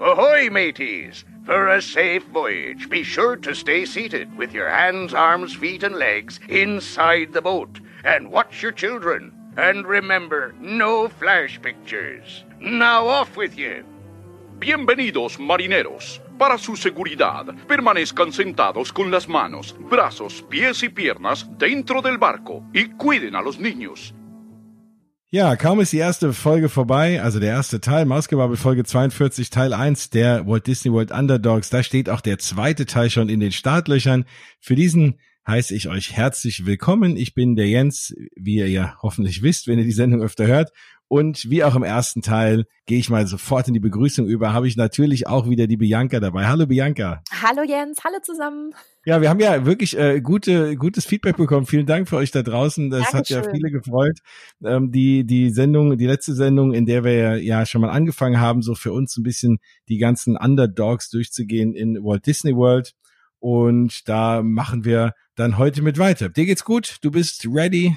Ahoy, mateys! For a safe voyage, be sure to stay seated with your hands, arms, feet, and legs inside the boat. And watch your children. And remember, no flash pictures. Now off with you. Bienvenidos, marineros. Para su seguridad, permanezcan sentados con las manos, brazos, pies y piernas dentro del barco y cuiden a los niños. Ja, kaum ist die erste Folge vorbei, also der erste Teil, Mausgebabbel Folge 42, Teil 1 der Walt Disney World Underdogs, da steht auch der zweite Teil schon in den Startlöchern. Für diesen heiße ich euch herzlich willkommen. Ich bin der Jens, wie ihr ja hoffentlich wisst, wenn ihr die Sendung öfter hört. Und wie auch im ersten Teil gehe ich mal sofort in die Begrüßung über, habe ich natürlich auch wieder die Bianca dabei. Hallo Bianca. Hallo Jens, hallo zusammen. Ja, wir haben ja wirklich äh, gute, gutes Feedback bekommen. Vielen Dank für euch da draußen. Das Dankeschön. hat ja viele gefreut. Ähm, die, die Sendung, die letzte Sendung, in der wir ja schon mal angefangen haben, so für uns ein bisschen die ganzen Underdogs durchzugehen in Walt Disney World. Und da machen wir dann heute mit weiter. Dir geht's gut? Du bist ready?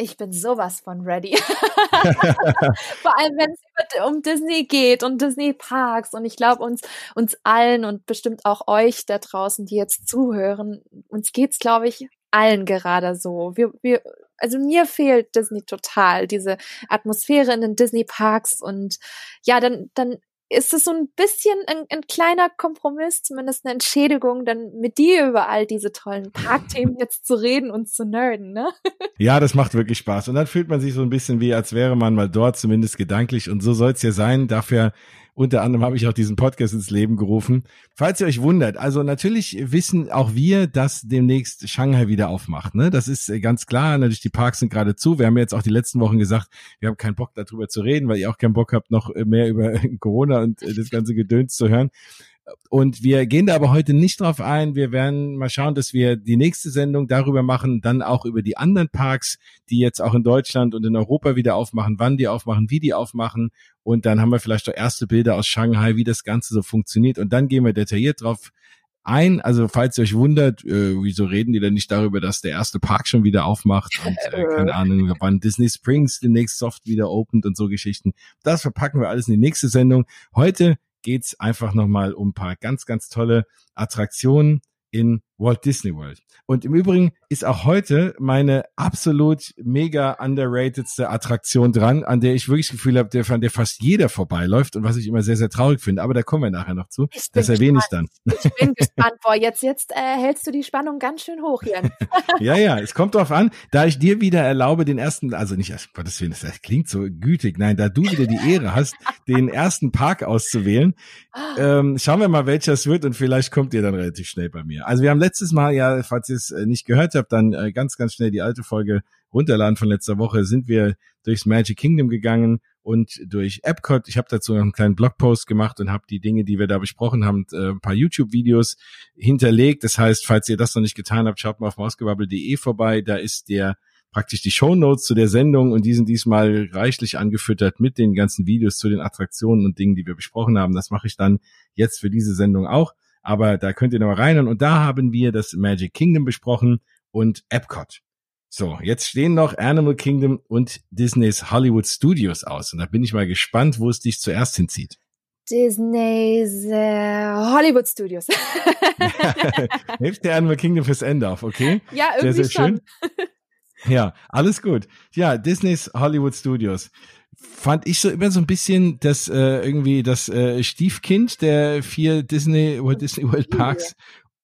Ich bin sowas von ready. Vor allem, wenn es um Disney geht und Disney Parks. Und ich glaube, uns, uns allen und bestimmt auch euch da draußen, die jetzt zuhören, uns geht's, glaube ich, allen gerade so. Wir, wir, also mir fehlt Disney total, diese Atmosphäre in den Disney Parks und ja, dann, dann ist es so ein bisschen ein, ein, kleiner Kompromiss, zumindest eine Entschädigung, dann mit dir über all diese tollen Parkthemen jetzt zu reden und zu nerden, ne? Ja, das macht wirklich Spaß. Und dann fühlt man sich so ein bisschen wie, als wäre man mal dort, zumindest gedanklich. Und so soll es ja sein. Dafür unter anderem habe ich auch diesen Podcast ins Leben gerufen. Falls ihr euch wundert, also natürlich wissen auch wir, dass demnächst Shanghai wieder aufmacht. Ne? Das ist äh, ganz klar. Natürlich, die Parks sind gerade zu. Wir haben jetzt auch die letzten Wochen gesagt, wir haben keinen Bock darüber zu reden, weil ihr auch keinen Bock habt, noch mehr über Corona und äh, das ganze Gedöns zu hören. Und wir gehen da aber heute nicht drauf ein. Wir werden mal schauen, dass wir die nächste Sendung darüber machen, dann auch über die anderen Parks, die jetzt auch in Deutschland und in Europa wieder aufmachen, wann die aufmachen, wie die aufmachen. Und dann haben wir vielleicht auch erste Bilder aus Shanghai, wie das Ganze so funktioniert. Und dann gehen wir detailliert drauf ein. Also falls ihr euch wundert, äh, wieso reden die denn nicht darüber, dass der erste Park schon wieder aufmacht und äh, keine Ahnung, wann Disney Springs demnächst soft wieder opent und so Geschichten. Das verpacken wir alles in die nächste Sendung. Heute geht's einfach nochmal um ein paar ganz, ganz tolle Attraktionen in Walt Disney World. Und im Übrigen ist auch heute meine absolut mega underratedste Attraktion dran, an der ich wirklich das Gefühl habe, der, von der fast jeder vorbeiläuft und was ich immer sehr, sehr traurig finde. Aber da kommen wir nachher noch zu. Ich das erwähne ich dann. Ich bin gespannt. Boah, jetzt, jetzt äh, hältst du die Spannung ganz schön hoch hier. ja, ja, es kommt drauf an, da ich dir wieder erlaube, den ersten, also nicht, Gottes Willen, das klingt so gütig, nein, da du wieder die Ehre hast, den ersten Park auszuwählen, ähm, schauen wir mal, welcher es wird und vielleicht kommt ihr dann relativ schnell bei mir. Also wir haben letztes Mal ja, falls ihr es äh, nicht gehört habt, dann äh, ganz, ganz schnell die alte Folge runterladen von letzter Woche, sind wir durchs Magic Kingdom gegangen und durch Epcot. Ich habe dazu noch einen kleinen Blogpost gemacht und habe die Dinge, die wir da besprochen haben, äh, ein paar YouTube-Videos hinterlegt. Das heißt, falls ihr das noch nicht getan habt, schaut mal auf mausgebabbel.de vorbei. Da ist der praktisch die Show Notes zu der Sendung und die sind diesmal reichlich angefüttert mit den ganzen Videos zu den Attraktionen und Dingen, die wir besprochen haben. Das mache ich dann jetzt für diese Sendung auch. Aber da könnt ihr noch mal rein. Und da haben wir das Magic Kingdom besprochen und Epcot. So, jetzt stehen noch Animal Kingdom und Disneys Hollywood Studios aus. Und da bin ich mal gespannt, wo es dich zuerst hinzieht. Disneys äh, Hollywood Studios. Hebst dir Animal Kingdom fürs Ende auf, okay? Ja, irgendwie sehr, sehr schön. Ja, alles gut. Ja, Disneys Hollywood Studios fand ich so immer so ein bisschen das äh, irgendwie das äh, Stiefkind der vier Disney Walt Disney World Parks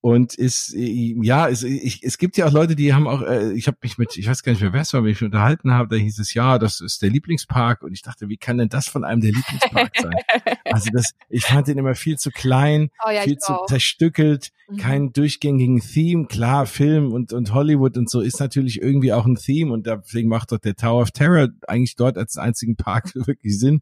und ist ja es, ich, es gibt ja auch Leute die haben auch äh, ich habe mich mit ich weiß gar nicht mehr wer es war wenn ich mich unterhalten habe da hieß es ja das ist der Lieblingspark. Und ich dachte wie kann denn das von einem der Lieblingspark sein? Also das ich fand den immer viel zu klein oh ja, viel zu auch. zerstückelt mhm. keinen durchgängigen Theme. Klar Film und und Hollywood und so ist natürlich irgendwie auch ein Theme. Und deswegen macht doch der Tower of Terror eigentlich dort als einzigen Park wirklich Sinn.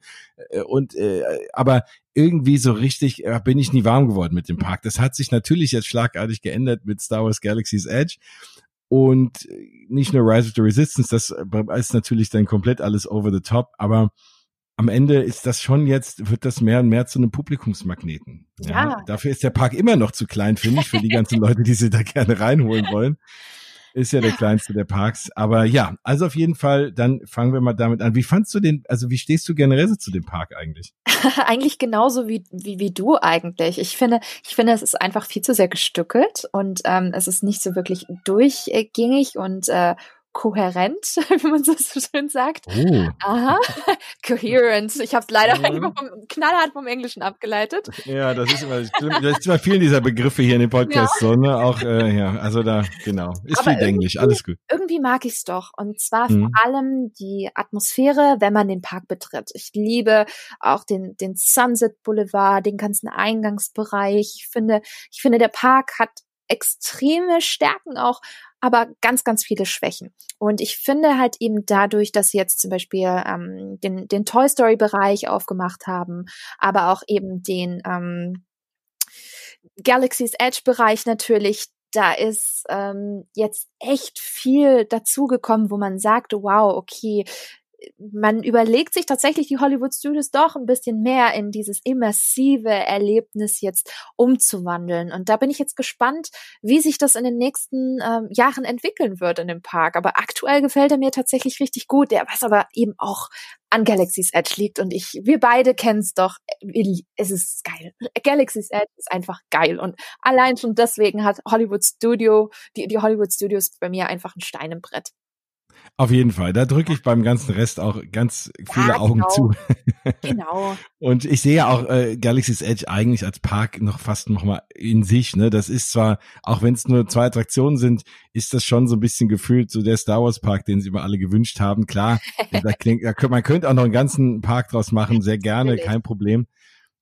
Äh, und äh, aber irgendwie so richtig äh, bin ich nie warm geworden mit dem Park. Das hat sich natürlich jetzt schlagartig geändert mit Star Wars Galaxy's Edge. Und nicht nur Rise of the Resistance, das äh, ist natürlich dann komplett alles over the top, aber am Ende ist das schon jetzt, wird das mehr und mehr zu einem Publikumsmagneten. Ja. ja. Dafür ist der Park immer noch zu klein, finde ich, für die ganzen Leute, die sie da gerne reinholen wollen. Ist ja der kleinste der Parks. Aber ja, also auf jeden Fall, dann fangen wir mal damit an. Wie fandst du den, also wie stehst du generell so zu dem Park eigentlich? eigentlich genauso wie, wie, wie du eigentlich. Ich finde, ich finde, es ist einfach viel zu sehr gestückelt und ähm, es ist nicht so wirklich durchgängig und äh, kohärent, wie man so schön sagt. Oh. Aha, coherent. Ich habe es leider mhm. vom, knallhart vom Englischen abgeleitet. Ja, das ist immer, das ist immer vielen dieser Begriffe hier in dem Podcast ja. so, ne? Auch, äh, ja, also da, genau. Ist Aber viel Englisch, alles gut. Irgendwie mag ich es doch. Und zwar mhm. vor allem die Atmosphäre, wenn man den Park betritt. Ich liebe auch den, den Sunset Boulevard, den ganzen Eingangsbereich. Ich finde, ich finde, der Park hat extreme Stärken auch, aber ganz, ganz viele Schwächen. Und ich finde halt eben dadurch, dass sie jetzt zum Beispiel ähm, den, den Toy Story Bereich aufgemacht haben, aber auch eben den ähm, Galaxy's Edge Bereich natürlich, da ist ähm, jetzt echt viel dazugekommen, wo man sagt, wow, okay, man überlegt sich tatsächlich die Hollywood Studios doch ein bisschen mehr in dieses immersive Erlebnis jetzt umzuwandeln. Und da bin ich jetzt gespannt, wie sich das in den nächsten ähm, Jahren entwickeln wird in dem Park. Aber aktuell gefällt er mir tatsächlich richtig gut. Der was aber eben auch an Galaxy's Edge liegt. Und ich, wir beide kennen es doch. Es ist geil. Galaxy's Edge ist einfach geil. Und allein schon deswegen hat Hollywood Studio, die, die Hollywood Studios bei mir einfach ein Stein im Brett. Auf jeden Fall. Da drücke ich beim ganzen Rest auch ganz viele ja, Augen genau. zu. genau. Und ich sehe auch äh, Galaxy's Edge eigentlich als Park noch fast noch mal in sich. Ne, das ist zwar, auch wenn es nur zwei Attraktionen sind, ist das schon so ein bisschen gefühlt so der Star Wars Park, den sie immer alle gewünscht haben. Klar, da klingt, da, man könnte auch noch einen ganzen Park draus machen, sehr gerne, kein Problem.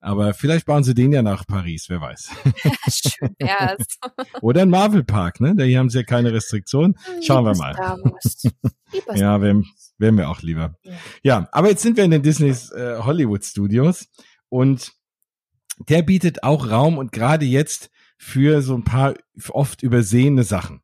Aber vielleicht bauen sie den ja nach Paris, wer weiß. Schön wär's. Oder ein Marvel Park, ne? Da hier haben sie ja keine Restriktion. Schauen wir mal. ja, wären, wären wir auch lieber. Ja. ja. aber jetzt sind wir in den Disneys äh, Hollywood Studios und der bietet auch Raum und gerade jetzt für so ein paar oft übersehene Sachen.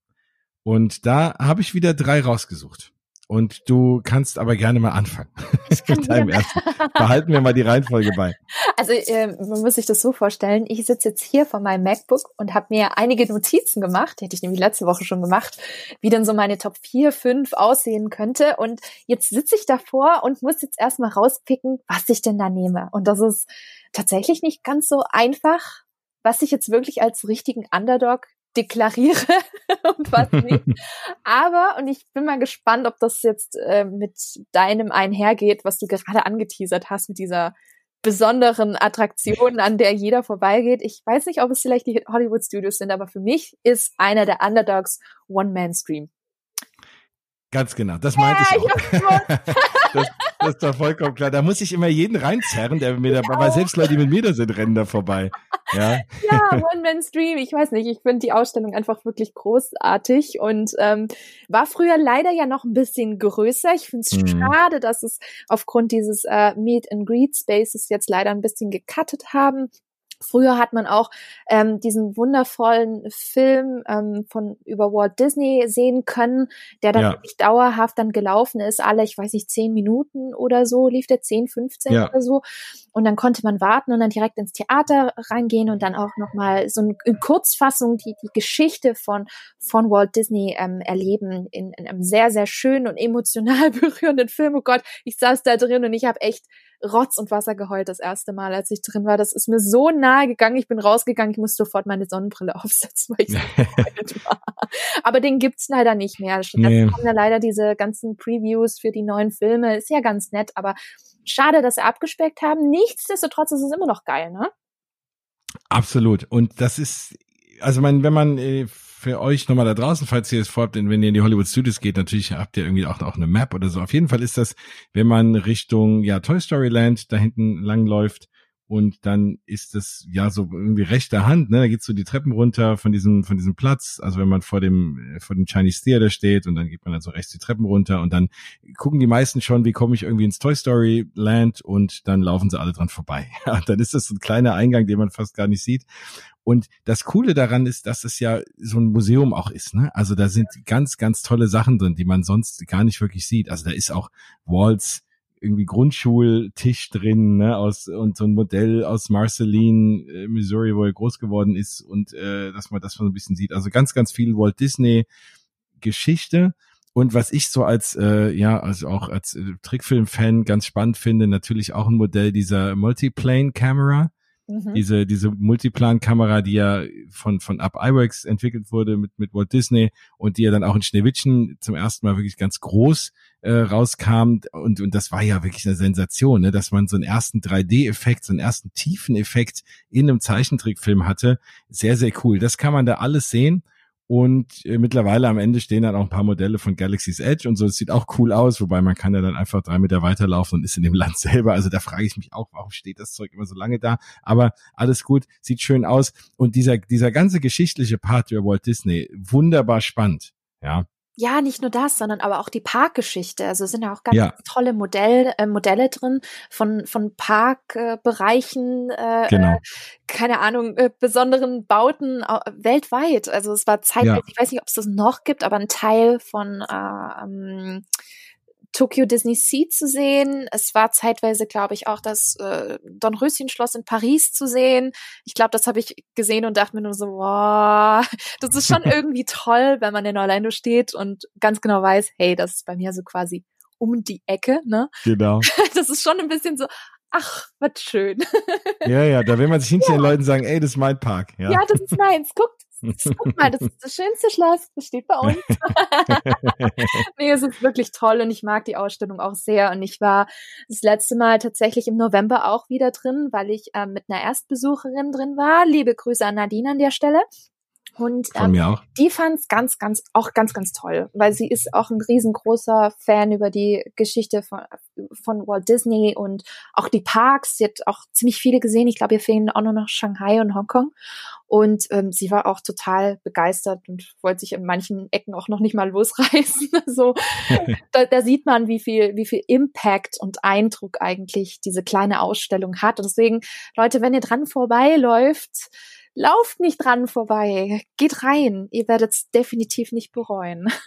Und da habe ich wieder drei rausgesucht. Und du kannst aber gerne mal anfangen. Ich kann deinem ersten. Behalten wir mal die Reihenfolge bei. Also äh, man muss sich das so vorstellen. Ich sitze jetzt hier vor meinem MacBook und habe mir einige Notizen gemacht, die hätte ich nämlich letzte Woche schon gemacht, wie denn so meine Top 4, 5 aussehen könnte. Und jetzt sitze ich davor und muss jetzt erstmal rauspicken, was ich denn da nehme. Und das ist tatsächlich nicht ganz so einfach, was ich jetzt wirklich als richtigen Underdog deklariere und was nicht. Aber, und ich bin mal gespannt, ob das jetzt äh, mit deinem einhergeht, was du gerade angeteasert hast, mit dieser besonderen Attraktion, an der jeder vorbeigeht. Ich weiß nicht, ob es vielleicht die Hollywood Studios sind, aber für mich ist einer der Underdogs One-Man-Stream. Ganz genau, das meinte ja, ich auch. das, das ist doch vollkommen klar. Da muss ich immer jeden reinzerren, der mir dabei, weil selbst Leute, die mit mir da sind, rennen da vorbei. Ja, ja One-Man-Stream, ich weiß nicht, ich finde die Ausstellung einfach wirklich großartig und ähm, war früher leider ja noch ein bisschen größer. Ich finde es mhm. schade, dass es aufgrund dieses äh, Meet and Greet Spaces jetzt leider ein bisschen gecuttet haben. Früher hat man auch ähm, diesen wundervollen Film ähm, von über Walt Disney sehen können, der dann ja. wirklich dauerhaft dann gelaufen ist, alle, ich weiß nicht, zehn Minuten oder so, lief der zehn, 15 ja. oder so. Und dann konnte man warten und dann direkt ins Theater reingehen und dann auch nochmal so in Kurzfassung die, die Geschichte von, von Walt Disney ähm, erleben in, in einem sehr, sehr schönen und emotional berührenden Film. Oh Gott, ich saß da drin und ich habe echt Rotz und Wasser geheult das erste Mal, als ich drin war. Das ist mir so nahe gegangen. Ich bin rausgegangen, ich musste sofort meine Sonnenbrille aufsetzen, weil ich so war. Aber den gibt's leider nicht mehr. Stattdessen nee. haben ja leider diese ganzen Previews für die neuen Filme. Ist ja ganz nett, aber schade, dass sie abgespeckt haben. Nichtsdestotrotz ist es immer noch geil, ne? Absolut. Und das ist, also mein, wenn man äh, für euch nochmal da draußen, falls ihr es vorhabt, wenn ihr in die Hollywood Studios geht, natürlich habt ihr irgendwie auch, auch eine Map oder so. Auf jeden Fall ist das, wenn man Richtung ja Toy Story Land da hinten langläuft und dann ist das ja so irgendwie rechter Hand, ne? Da geht's so die Treppen runter von diesem von diesem Platz. Also wenn man vor dem vor dem Chinese Theater steht und dann geht man dann so rechts die Treppen runter und dann gucken die meisten schon, wie komme ich irgendwie ins Toy Story Land und dann laufen sie alle dran vorbei. Ja, dann ist das so ein kleiner Eingang, den man fast gar nicht sieht. Und das Coole daran ist, dass es ja so ein Museum auch ist. Ne? Also da sind ganz, ganz tolle Sachen drin, die man sonst gar nicht wirklich sieht. Also da ist auch Walls irgendwie Grundschultisch drin, ne, aus und so ein Modell aus Marceline, äh, Missouri, wo er groß geworden ist und äh, dass man das so ein bisschen sieht. Also ganz, ganz viel Walt Disney Geschichte. Und was ich so als, äh, ja, also auch als äh, Trickfilm-Fan ganz spannend finde, natürlich auch ein Modell dieser Multiplane-Camera. Mhm. Diese, diese Multiplan-Kamera, die ja von, von Up iWorks entwickelt wurde mit, mit Walt Disney und die ja dann auch in Schneewittchen zum ersten Mal wirklich ganz groß äh, rauskam. Und, und das war ja wirklich eine Sensation, ne? dass man so einen ersten 3D-Effekt, so einen ersten tiefen Effekt in einem Zeichentrickfilm hatte. Sehr, sehr cool. Das kann man da alles sehen. Und äh, mittlerweile am Ende stehen dann auch ein paar Modelle von Galaxy's Edge und so. Es sieht auch cool aus, wobei man kann ja dann einfach drei Meter weiterlaufen und ist in dem Land selber. Also da frage ich mich auch, warum steht das Zeug immer so lange da? Aber alles gut, sieht schön aus. Und dieser, dieser ganze geschichtliche Part über Walt Disney, wunderbar spannend. Ja, ja, nicht nur das, sondern aber auch die Parkgeschichte. Also es sind ja auch ganz ja. tolle Modell, äh, Modelle drin von, von Parkbereichen, äh, äh, genau. äh, keine Ahnung, äh, besonderen Bauten weltweit. Also es war zeitlich, ja. ich weiß nicht, ob es das noch gibt, aber ein Teil von äh, ähm, Tokyo Disney Sea zu sehen. Es war zeitweise, glaube ich, auch das äh, Dornröschen-Schloss in Paris zu sehen. Ich glaube, das habe ich gesehen und dachte mir nur so, wow, das ist schon irgendwie toll, wenn man in Orlando steht und ganz genau weiß, hey, das ist bei mir so quasi um die Ecke, ne? Genau. Das ist schon ein bisschen so, ach, was schön. Ja, ja, da will man sich hinter ja. den Leuten sagen, ey, das ist mein Park. Ja, ja das ist meins. Guckt, Guck mal, das ist das schönste Schloss, das steht bei uns. nee, es ist wirklich toll und ich mag die Ausstellung auch sehr. Und ich war das letzte Mal tatsächlich im November auch wieder drin, weil ich äh, mit einer Erstbesucherin drin war. Liebe Grüße an Nadine an der Stelle. Und ähm, die fand es ganz, ganz, auch ganz, ganz toll, weil sie ist auch ein riesengroßer Fan über die Geschichte von, von Walt Disney und auch die Parks. Sie hat auch ziemlich viele gesehen. Ich glaube, ihr fehlen auch nur noch Shanghai und Hongkong. Und ähm, sie war auch total begeistert und wollte sich in manchen Ecken auch noch nicht mal losreißen. so, da, da sieht man, wie viel, wie viel Impact und Eindruck eigentlich diese kleine Ausstellung hat. Und deswegen, Leute, wenn ihr dran vorbeiläuft, lauft nicht dran vorbei. Geht rein. Ihr werdet es definitiv nicht bereuen.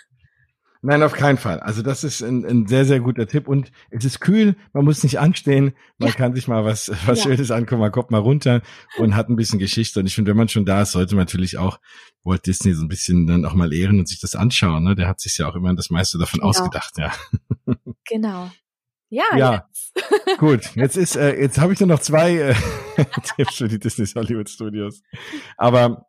Nein, auf keinen Fall. Also das ist ein, ein sehr, sehr guter Tipp. Und es ist kühl, man muss nicht anstehen, man ja. kann sich mal was, was ja. Schönes angucken, man kommt mal runter und hat ein bisschen Geschichte. Und ich finde, wenn man schon da ist, sollte man natürlich auch Walt Disney so ein bisschen dann auch mal ehren und sich das anschauen. Ne? Der hat sich ja auch immer das meiste davon genau. ausgedacht, ja. Genau. Ja, ja. Jetzt. gut. Jetzt ist, äh, jetzt habe ich nur noch zwei äh, Tipps für die Disney Hollywood Studios. Aber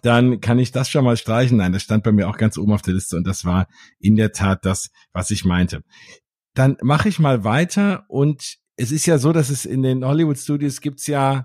dann kann ich das schon mal streichen. Nein, das stand bei mir auch ganz oben auf der Liste und das war in der Tat das, was ich meinte. Dann mache ich mal weiter und es ist ja so, dass es in den Hollywood Studios gibt's ja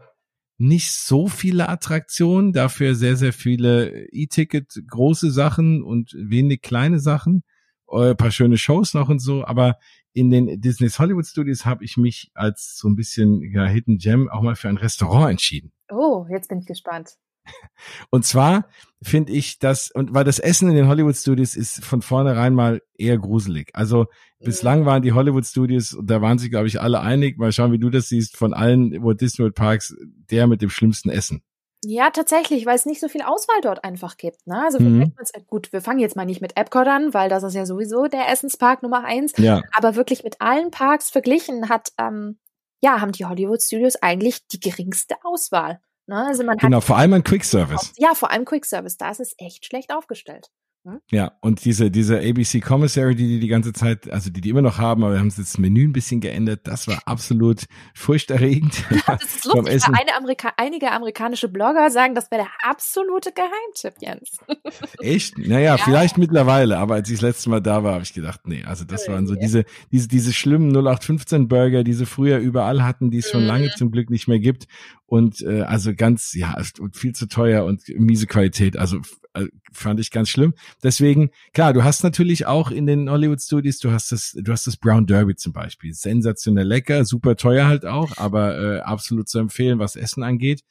nicht so viele Attraktionen, dafür sehr, sehr viele E-Ticket, große Sachen und wenig kleine Sachen, ein paar schöne Shows noch und so, aber in den Disney's Hollywood Studios habe ich mich als so ein bisschen ja, Hidden Gem auch mal für ein Restaurant entschieden. Oh, jetzt bin ich gespannt. Und zwar finde ich das, und weil das Essen in den Hollywood Studios ist von vornherein mal eher gruselig. Also mhm. bislang waren die Hollywood Studios, und da waren sich, glaube ich, alle einig, mal schauen, wie du das siehst, von allen Walt Disney World Parks, der mit dem schlimmsten Essen. Ja, tatsächlich, weil es nicht so viel Auswahl dort einfach gibt. Ne? Also mhm. gut, wir fangen jetzt mal nicht mit Epcot an, weil das ist ja sowieso der Essenspark Nummer eins. Ja. Aber wirklich mit allen Parks verglichen hat, ähm, ja, haben die Hollywood Studios eigentlich die geringste Auswahl. Ne? Also man genau, vor allem ein Quick Service. Ja, vor allem Quick Service. Da ist es echt schlecht aufgestellt. Hm? Ja, und diese, diese ABC Commissary, die die die ganze Zeit, also die die immer noch haben, aber wir haben das Menü ein bisschen geändert, das war absolut furchterregend. Ja, das ist lustig, eine Amerika einige amerikanische Blogger sagen, das wäre der absolute Geheimtipp, Jens. Echt? Naja, ja. vielleicht mittlerweile, aber als ich das letzte Mal da war, habe ich gedacht, nee, also das waren so diese, diese, diese schlimmen 0815 Burger, die sie früher überall hatten, die es schon mhm. lange zum Glück nicht mehr gibt und äh, also ganz, ja, viel zu teuer und miese Qualität, also äh, fand ich ganz schlimm. Deswegen, klar, du hast natürlich auch in den Hollywood Studios, du hast das, du hast das Brown Derby zum Beispiel. Sensationell lecker, super teuer halt auch, aber äh, absolut zu empfehlen, was Essen angeht.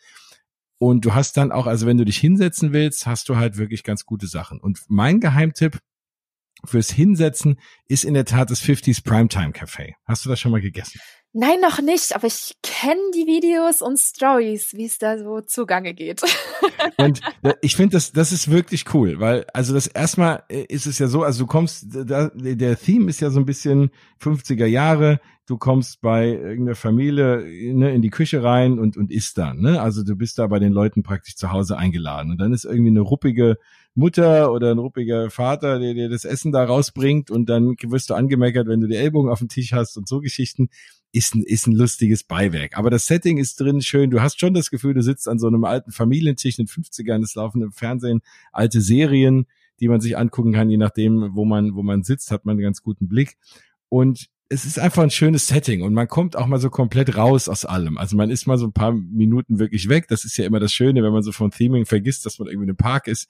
Und du hast dann auch, also wenn du dich hinsetzen willst, hast du halt wirklich ganz gute Sachen. Und mein Geheimtipp fürs Hinsetzen ist in der Tat das 50s Primetime Café. Hast du das schon mal gegessen? Nein, noch nicht, aber ich kenne die Videos und Stories, wie es da so zugange geht. und ich finde, das, das ist wirklich cool, weil, also das erstmal ist es ja so, also du kommst, da, der Theme ist ja so ein bisschen 50er Jahre, du kommst bei irgendeiner Familie ne, in die Küche rein und, und isst dann, ne? Also du bist da bei den Leuten praktisch zu Hause eingeladen und dann ist irgendwie eine ruppige Mutter oder ein ruppiger Vater, der dir das Essen da rausbringt und dann wirst du angemeckert, wenn du die Ellbogen auf dem Tisch hast und so Geschichten ist ein, ist ein lustiges Beiwerk. Aber das Setting ist drin schön. Du hast schon das Gefühl, du sitzt an so einem alten Familientisch in den 50ern, es laufen im Fernsehen alte Serien, die man sich angucken kann, je nachdem, wo man, wo man sitzt, hat man einen ganz guten Blick. Und es ist einfach ein schönes Setting und man kommt auch mal so komplett raus aus allem. Also man ist mal so ein paar Minuten wirklich weg. Das ist ja immer das Schöne, wenn man so von Theming vergisst, dass man irgendwie im Park ist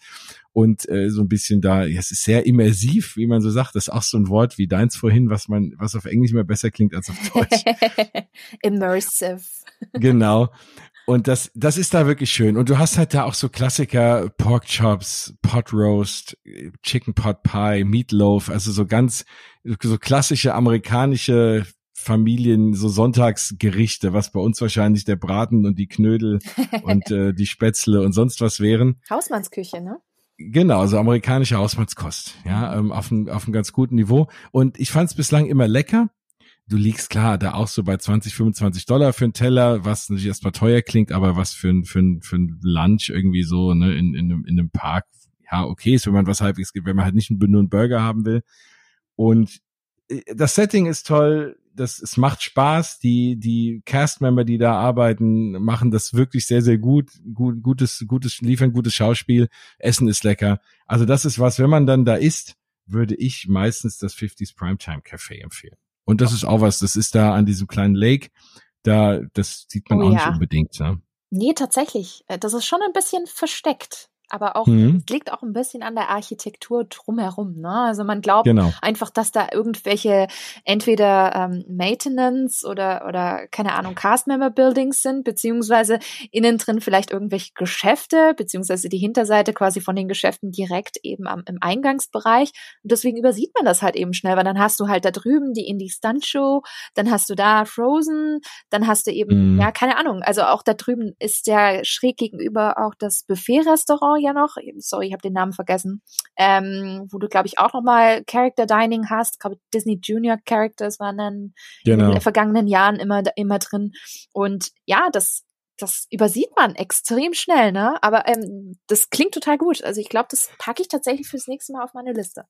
und äh, so ein bisschen da, ja, es ist sehr immersiv, wie man so sagt. Das ist auch so ein Wort wie deins vorhin, was man, was auf Englisch mehr besser klingt als auf Deutsch. Immersive. genau. Und das, das ist da wirklich schön. Und du hast halt da auch so Klassiker, Pork Chops, Pot Roast, Chicken Pot Pie, Meatloaf, also so ganz, so klassische amerikanische Familien, so Sonntagsgerichte, was bei uns wahrscheinlich der Braten und die Knödel und äh, die Spätzle und sonst was wären. Hausmannsküche, ne? Genau, also amerikanische Hausmannskost, ja, ähm, auf einem auf einem ganz guten Niveau. Und ich fand es bislang immer lecker du liegst klar da auch so bei 20, 25 Dollar für einen Teller, was natürlich erstmal teuer klingt, aber was für ein, für ein, für ein Lunch irgendwie so, ne, in, in, einem, in einem Park, ja, okay ist, wenn man was halbwegs gibt, wenn man halt nicht nur einen Burger haben will. Und äh, das Setting ist toll, das, es macht Spaß, die, die Castmember, die da arbeiten, machen das wirklich sehr, sehr gut, gut, gutes, gutes, liefern gutes Schauspiel, Essen ist lecker. Also das ist was, wenn man dann da isst, würde ich meistens das 50s Primetime Café empfehlen. Und das ist auch was, das ist da an diesem kleinen Lake, da, das sieht man Oh auch ja. nicht unbedingt. Ne? Nee, tatsächlich. Äh, Das ist schon ein bisschen versteckt. Aber auch, Mhm. es liegt auch ein bisschen an der Architektur drumherum. Ne? Also man glaubt Genau. einfach, dass da irgendwelche entweder ähm, Maintenance oder, oder keine Ahnung, Cast-Member-Buildings sind, beziehungsweise innen drin vielleicht irgendwelche Geschäfte, beziehungsweise die Hinterseite quasi von den Geschäften direkt eben am, im Eingangsbereich. Und deswegen übersieht man das halt eben schnell, weil dann hast du halt da drüben die Indie Stunt Show, dann hast du da Frozen, dann hast du eben, Mhm. ja, keine Ahnung, also auch da drüben ist ja schräg gegenüber auch das Buffet-Restaurant ja noch. Sorry, ich habe den Namen vergessen. Ähm, wo du, glaube ich, auch nochmal Character Dining hast. Ich glaube, Disney Junior Characters waren dann in Genau. den vergangenen Jahren immer, immer drin. Und ja, das, das übersieht man extrem schnell, ne? Aber ähm, das klingt total gut. Also ich glaube, das packe ich tatsächlich fürs nächste Mal auf meine Liste.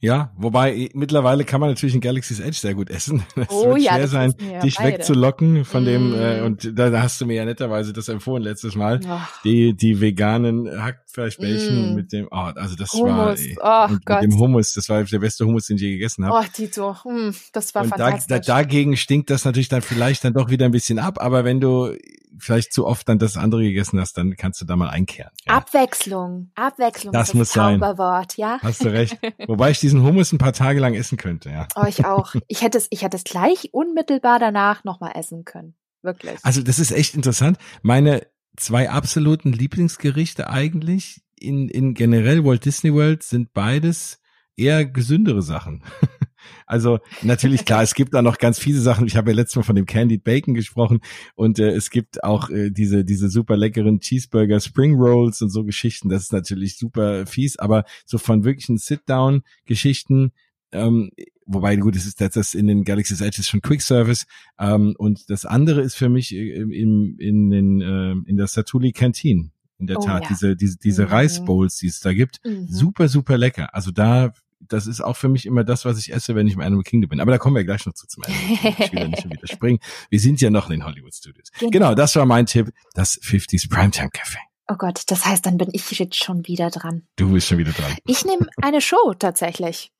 Ja, wobei mittlerweile kann man natürlich in Galaxy's Edge sehr gut essen. Es Oh wird ja, schwer das sein, dich beide. wegzulocken von dem, Mm. äh, und da, da hast du mir ja netterweise das empfohlen letztes Mal. Oh, Die, die veganen Hackfleischbällchen Mm. mit dem, oh, also das Hummus, war, oh mit Gott. dem Hummus, das war der beste Hummus, den ich je gegessen habe. oh Tito, hm, das war Und da, fantastisch. da, dagegen stinkt das natürlich dann vielleicht dann doch wieder ein bisschen ab, aber wenn du vielleicht zu oft dann das andere gegessen hast, dann kannst du da mal einkehren. Ja, Abwechslung, Abwechslung Das ist muss sein. Zauberwort, ja? hast du recht. Wobei ich diesen Hummus ein paar Tage lang essen könnte, ja. Oh, ich auch. Ich hätte es, ich hätte es gleich unmittelbar danach nochmal essen können. Wirklich. Also das ist echt interessant. Meine zwei absoluten Lieblingsgerichte eigentlich in, in generell Walt Disney World sind beides eher gesündere Sachen. Also natürlich klar, es gibt da noch ganz viele Sachen. Ich habe ja letztes Mal von dem Candied Bacon gesprochen und äh, es gibt auch äh, diese diese super leckeren Cheeseburger Spring Rolls und so Geschichten. Das ist natürlich super fies, aber so von wirklichen Sit-Down Geschichten ähm, wobei gut, es ist das, das in den Galaxy's Edge ist schon Quick Service ähm, und das andere ist für mich äh, im, in den äh, in der Satuli Canteen in der Oh, Tat ja. diese diese diese Mhm. Reisbowls, die es da gibt, Mhm. super super lecker. Also da das ist auch für mich immer das, was ich esse, wenn ich im Animal Kingdom bin. Aber da kommen wir gleich noch zu zum Animal. Ich will da nicht schon wieder springen. Wir sind ja noch in den Hollywood Studios. Genau. Genau, das war mein Tipp, das 50s Primetime Café. Oh Gott, das heißt, dann bin ich jetzt schon wieder dran. Du bist schon wieder dran. Ich nehme eine Show tatsächlich,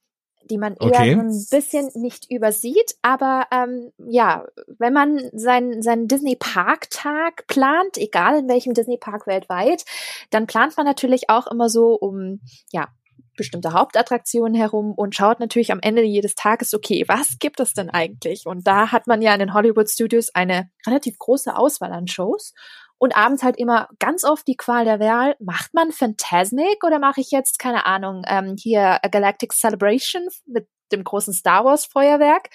die man eher Okay. so ein bisschen nicht übersieht, aber ähm, ja, wenn man seinen seinen Disney Park Tag plant, egal in welchem Disney Park weltweit, dann plant man natürlich auch immer so um ja bestimmte Hauptattraktionen herum und schaut natürlich am Ende jedes Tages, okay, was gibt es denn eigentlich? Und da hat man ja in den Hollywood Studios eine relativ große Auswahl an Shows und abends halt immer ganz oft die Qual der Wahl, macht man Phantasmic oder mache ich jetzt, keine Ahnung, ähm, hier A Galactic Celebration mit dem großen Star Wars Feuerwerk?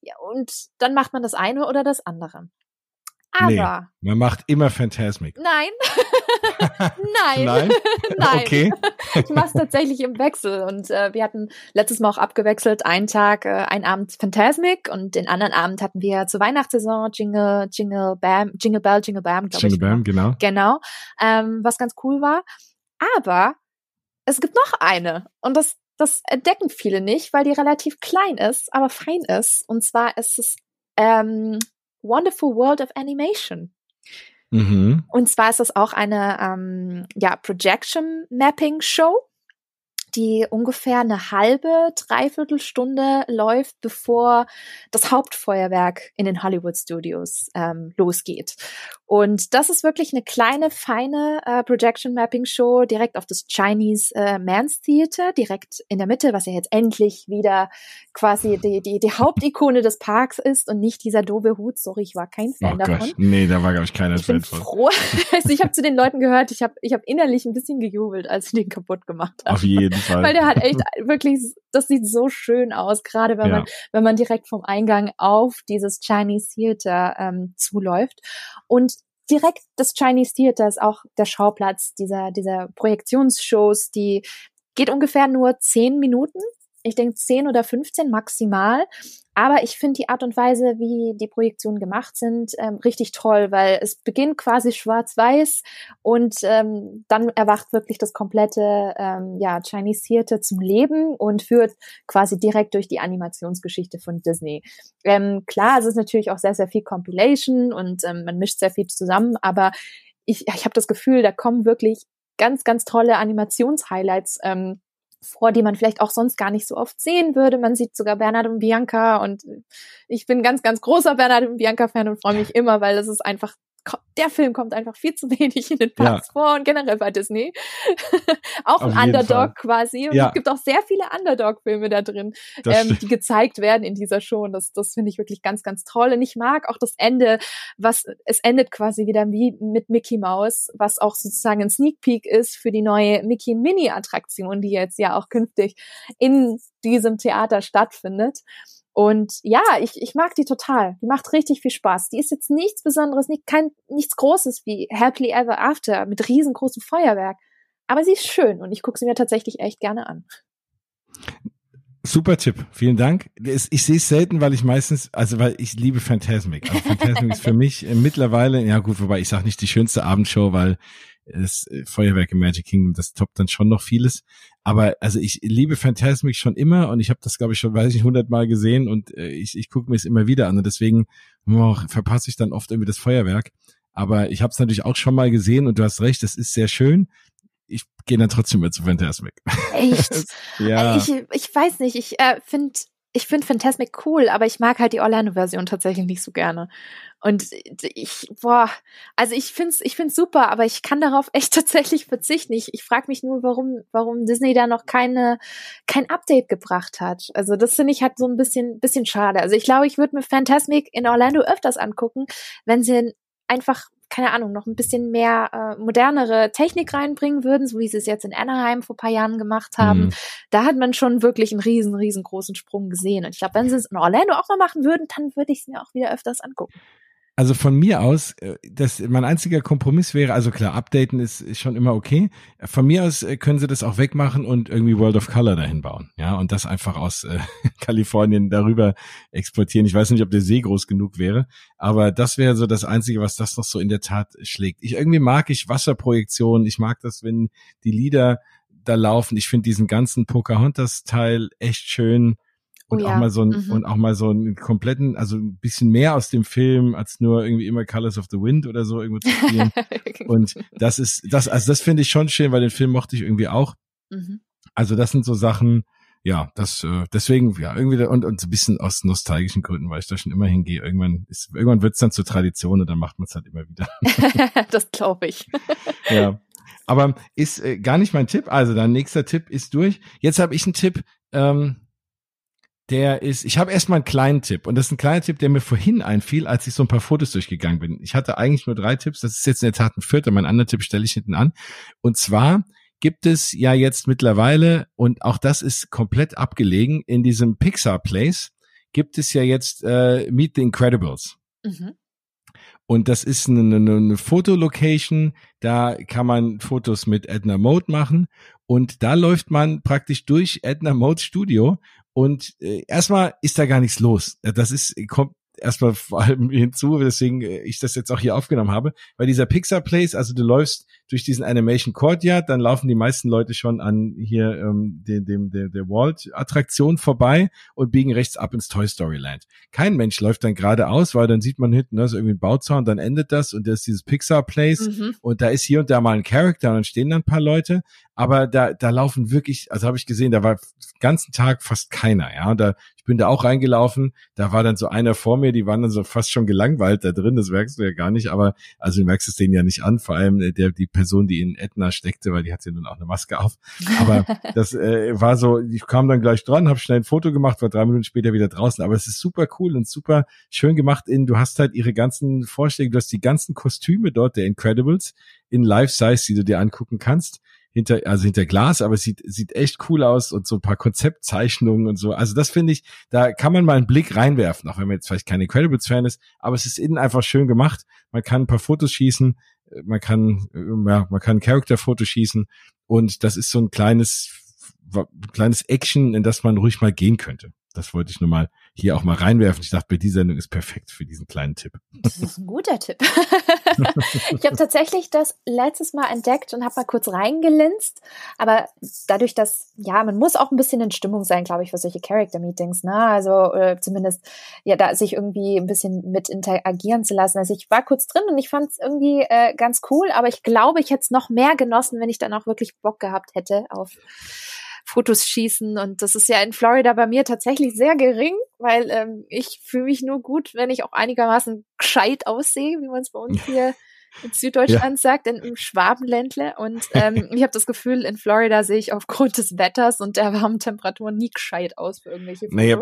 Ja, und dann macht man das eine oder das andere. Aber Man macht immer Phantasmic. nein, nein, Nein? nein. Okay. Ich mache es tatsächlich im Wechsel und äh, wir hatten letztes Mal auch abgewechselt, einen Tag, äh, einen Abend Phantasmic und den anderen Abend hatten wir zur Weihnachtssaison Jingle, Jingle Bam, Jingle Bell, Jingle Bam, glaube Jingle ich. Bam, genau. Genau, ähm, was ganz cool war. Aber es gibt noch eine und das, das entdecken viele nicht, weil die relativ klein ist, aber fein ist. Und zwar ist es ähm, Wonderful World of Animation. Mhm. Und zwar ist es auch eine ähm, ja, Projection Mapping Show die ungefähr eine halbe, dreiviertel Stunde läuft, bevor das Hauptfeuerwerk in den Hollywood Studios ähm, losgeht. Und das ist wirklich eine kleine, feine äh, Projection Mapping Show direkt auf das Chinese äh, Man's Theater, direkt in der Mitte, was ja jetzt endlich wieder quasi die, die, die Hauptikone des Parks ist und nicht dieser doofe Hut. Sorry, ich war kein Fan oh davon. Gott. Nee, da war, glaube ich, keiner ich Fan von. froh. also ich habe zu den Leuten gehört, ich habe ich hab innerlich ein bisschen gejubelt, als sie den kaputt gemacht haben. Auf jeden Fall. Weil der hat echt wirklich, das sieht so schön aus, gerade wenn ja. man, wenn man direkt vom Eingang auf dieses Chinese Theater ähm, zuläuft. Und direkt das Chinese Theater ist auch der Schauplatz dieser, dieser Projektionsshows, die geht ungefähr nur zehn Minuten ich denke 10 oder 15 maximal. Aber ich finde die Art und Weise, wie die Projektionen gemacht sind, ähm, richtig toll, weil es beginnt quasi schwarz-weiß und ähm, dann erwacht wirklich das komplette ähm, ja, Chinese Theater zum Leben und führt quasi direkt durch die Animationsgeschichte von Disney. Ähm, klar, es ist natürlich auch sehr, sehr viel Compilation und ähm, man mischt sehr viel zusammen, aber ich, ich habe das Gefühl, da kommen wirklich ganz, ganz tolle Animationshighlights ähm, vor, die man vielleicht auch sonst gar nicht so oft sehen würde. Man sieht sogar Bernhard und Bianca und ich bin ganz, ganz großer Bernhard und Bianca-Fan und freue mich immer, weil es ist einfach der Film kommt einfach viel zu wenig in den Parks ja. vor und generell bei Disney. auch Auf ein Underdog Fall. quasi. Und ja. es gibt auch sehr viele Underdog-Filme da drin, ähm, die gezeigt werden in dieser Show. Und das, das finde ich wirklich ganz, ganz toll. Und ich mag auch das Ende, was es endet quasi wieder wie mit Mickey Mouse, was auch sozusagen ein Sneak Peek ist für die neue Mickey Mini Attraktion, die jetzt ja auch künftig in diesem Theater stattfindet. Und ja, ich, ich mag die total. Die macht richtig viel Spaß. Die ist jetzt nichts Besonderes, nicht, kein, nichts Großes wie Happily Ever After mit riesengroßem Feuerwerk. Aber sie ist schön und ich gucke sie mir tatsächlich echt gerne an. Super Tipp, vielen Dank. Ich sehe es selten, weil ich meistens, also weil ich liebe Phantasmic. Also Phantasmic ist für mich äh, mittlerweile, ja gut, wobei ich sage nicht die schönste Abendshow, weil das äh, Feuerwerk im Magic Kingdom, das toppt dann schon noch vieles. Aber also ich liebe Phantasmic schon immer und ich habe das, glaube ich, schon, weiß ich, hundertmal gesehen und äh, ich, ich gucke mir es immer wieder an und deswegen oh, verpasse ich dann oft irgendwie das Feuerwerk. Aber ich habe es natürlich auch schon mal gesehen und du hast recht, das ist sehr schön. Ich gehe dann trotzdem mit zu Phantasmic. Echt? ja. Ich, ich weiß nicht, ich äh, finde ich finde Phantasmic cool, aber ich mag halt die Orlando-Version tatsächlich nicht so gerne. Und ich, boah, also ich find's, ich find's super, aber ich kann darauf echt tatsächlich verzichten. Ich, ich frage mich nur, warum, warum Disney da noch keine, kein Update gebracht hat. Also das finde ich halt so ein bisschen, bisschen schade. Also ich glaube, ich würde mir Phantasmic in Orlando öfters angucken, wenn sie einfach keine Ahnung, noch ein bisschen mehr äh, modernere Technik reinbringen würden, so wie sie es jetzt in Anaheim vor paar Jahren gemacht haben, mhm. da hat man schon wirklich einen riesen, riesengroßen Sprung gesehen. Und ich glaube, wenn sie es in Orlando auch mal machen würden, dann würde ich es mir auch wieder öfters angucken. Also von mir aus, äh, das mein einziger Kompromiss wäre, also klar, updaten ist, ist schon immer okay. Von mir aus äh, können sie das auch wegmachen und irgendwie World of Color dahin bauen, ja, und das einfach aus äh, Kalifornien darüber exportieren. Ich weiß nicht, ob der See groß genug wäre, aber das wäre so das einzige, was das noch so in der Tat schlägt. Ich irgendwie mag ich Wasserprojektionen. Ich mag das, wenn die Lieder da laufen. Ich finde diesen ganzen Pocahontas-Teil echt schön und oh, auch mal so ein, mhm. und auch mal so einen kompletten, also ein bisschen mehr aus dem Film als nur irgendwie immer Colors of the Wind oder so irgendwo zu spielen. und das ist, das, also das finde ich schon schön, weil den Film mochte ich irgendwie auch. Mhm. Also das sind so Sachen, ja, das, äh, deswegen, ja, irgendwie, und, und so ein bisschen aus nostalgischen Gründen, weil ich da schon immer hingehe. Irgendwann ist, irgendwann wird's dann zur Tradition und dann macht man es halt immer wieder. das glaube ich. ja. Aber ist äh, gar nicht mein Tipp. Also dein nächster Tipp ist durch. Jetzt habe ich einen Tipp, ähm, der ist, ich habe erstmal einen kleinen Tipp und das ist ein kleiner Tipp, der mir vorhin einfiel, als ich so ein paar Fotos durchgegangen bin. Ich hatte eigentlich nur drei Tipps, das ist jetzt in der Tat ein vierter, mein anderer Tipp stelle ich hinten an. Und zwar gibt es ja jetzt mittlerweile, und auch das ist komplett abgelegen, in diesem Pixar Place gibt es ja jetzt äh, Meet the Incredibles. Mhm. Und das ist eine, eine, eine Fotolocation, da kann man Fotos mit Edna Mode machen und da läuft man praktisch durch Edna Modes Studio und äh, erstmal ist da gar nichts los. Das ist kommt erstmal vor allem hinzu, weswegen ich das jetzt auch hier aufgenommen habe, weil dieser Pixar Place, also du läufst durch diesen Animation Courtyard, dann laufen die meisten Leute schon an hier ähm, dem, dem der, der Walt-Attraktion vorbei und biegen rechts ab ins Toy Story Land. Kein Mensch läuft dann geradeaus, weil dann sieht man hinten, da ist irgendwie ein Bauzaun, dann endet das und da ist dieses Pixar Place mhm. und da ist hier und da mal ein Charakter und dann stehen dann ein paar Leute, aber da, da laufen wirklich, also habe ich gesehen, da war den ganzen Tag fast keiner, ja, und da, ich bin da auch reingelaufen, da war dann so einer vor mir, die waren dann so fast schon gelangweilt da drin, das merkst du ja gar nicht, aber, also du merkst es denen ja nicht an, vor allem äh, der, die Person, die in Edna steckte, weil die hat ja nun auch eine Maske auf, aber das äh, war so, ich kam dann gleich dran, habe schnell ein Foto gemacht, war drei Minuten später wieder draußen, aber es ist super cool und super schön gemacht in, du hast halt ihre ganzen Vorschläge, du hast die ganzen Kostüme dort der Incredibles in Life-Size, die du dir angucken kannst hinter, also hinter Glas, aber es sieht, sieht echt cool aus und so ein paar Konzeptzeichnungen und so. Also das finde ich, da kann man mal einen Blick reinwerfen, auch wenn man jetzt vielleicht kein Incredibles-Fan ist, aber es ist innen einfach schön gemacht. Man kann ein paar Fotos schießen, man kann, ja, man kann ein schießen und das ist so ein kleines, kleines Action, in das man ruhig mal gehen könnte. Das wollte ich nur mal hier auch mal reinwerfen. Ich dachte, die Sendung ist perfekt für diesen kleinen Tipp. Das ist ein guter Tipp. ich habe tatsächlich das letztes Mal entdeckt und habe mal kurz reingelinst. Aber dadurch, dass, ja, man muss auch ein bisschen in Stimmung sein, glaube ich, für solche Character-Meetings. Ne? Also äh, zumindest, ja, da sich irgendwie ein bisschen mit interagieren zu lassen. Also ich war kurz drin und ich fand es irgendwie äh, ganz cool. Aber ich glaube, ich hätte es noch mehr genossen, wenn ich dann auch wirklich Bock gehabt hätte auf Fotos schießen. Und das ist ja in Florida bei mir tatsächlich sehr gering, weil ähm, ich fühle mich nur gut, wenn ich auch einigermaßen gescheit aussehe, wie man es bei uns hier in Süddeutschland ja. sagt, in, im Schwabenländle. Und ähm, ich habe das Gefühl, in Florida sehe ich aufgrund des Wetters und der warmen Temperaturen nie gescheit aus für irgendwelche Fotos. Naja,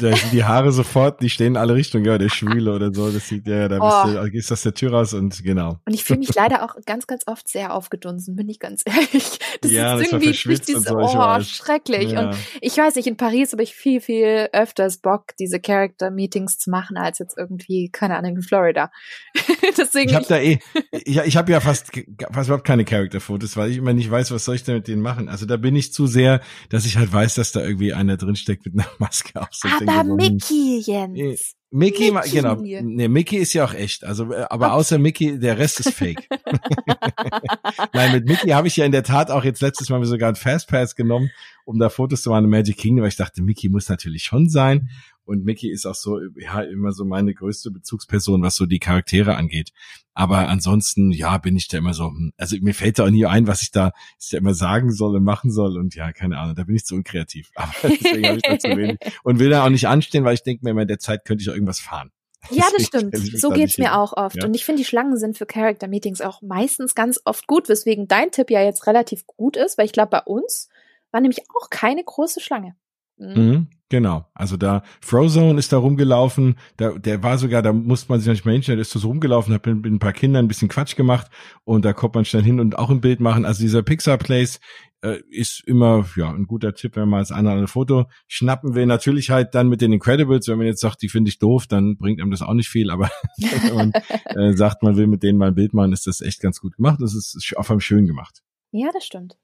da sind die Haare sofort, die stehen in alle Richtungen, ja, der Schwüle oder so, das sieht ja, da oh. du, gehst aus der Tür raus und genau. Und ich fühle mich leider auch ganz, ganz oft sehr aufgedunsen, bin ich ganz ehrlich. Das ja, ist das irgendwie nicht diese, so, oh, schrecklich. Ja. Und ich weiß nicht, in Paris habe ich viel, viel öfters Bock, diese Character-Meetings zu machen, als jetzt irgendwie, keine Ahnung, in Florida. Deswegen. Ich habe da eh, ich, ich habe ja fast, fast überhaupt keine Charakterfotos, weil ich immer nicht weiß, was soll ich denn mit denen machen. Also da bin ich zu sehr, dass ich halt weiß, dass da irgendwie einer drinsteckt mit einer Maske auf. So aber Mickey, Jens. Mickey, Mickey, genau. Nee, Mickey ist ja auch echt. Also, äh, aber okay. außer Mickey, der Rest ist fake. Nein, mit Mickey habe ich ja in der Tat auch jetzt letztes Mal sogar ein Fastpass genommen, um da Fotos zu machen in Magic Kingdom, weil ich dachte, Mickey muss natürlich schon sein. Und Mickey ist auch so, ja, immer so meine größte Bezugsperson, was so die Charaktere angeht. Aber ansonsten, ja, bin ich da immer so, hm, also mir fällt da auch nie ein, was ich da, ich da immer sagen soll und machen soll. Und ja, keine Ahnung, da bin ich zu unkreativ. Aber deswegen habe ich da zu wenig. Und will da auch nicht anstehen, weil ich denke mir immer, in der Zeit könnte ich auch irgendwas fahren. Ja, das stimmt. So geht's mir auch oft. Ja. Und ich finde, die Schlangen sind für Character Meetings auch meistens ganz oft gut, weswegen dein Tipp ja jetzt relativ gut ist, weil ich glaube, bei uns war nämlich auch keine große Schlange. Mhm. Mhm, genau. Also da, Frozone ist da rumgelaufen, da, der war sogar, da musste man sich nicht mehr hinstellen, der ist so rumgelaufen, hat mit, mit ein paar Kindern ein bisschen Quatsch gemacht und da kommt man schnell hin und auch ein Bild machen. Also dieser Pixar Place äh, ist immer, ja, ein guter Tipp, wenn man oder andere Foto schnappen will. Natürlich halt dann mit den Incredibles, wenn man jetzt sagt, die finde ich doof, dann bringt einem das auch nicht viel, aber wenn man äh, sagt, man will mit denen mal ein Bild machen, ist das echt ganz gut gemacht. Das ist auf einem schön gemacht. Ja, das stimmt.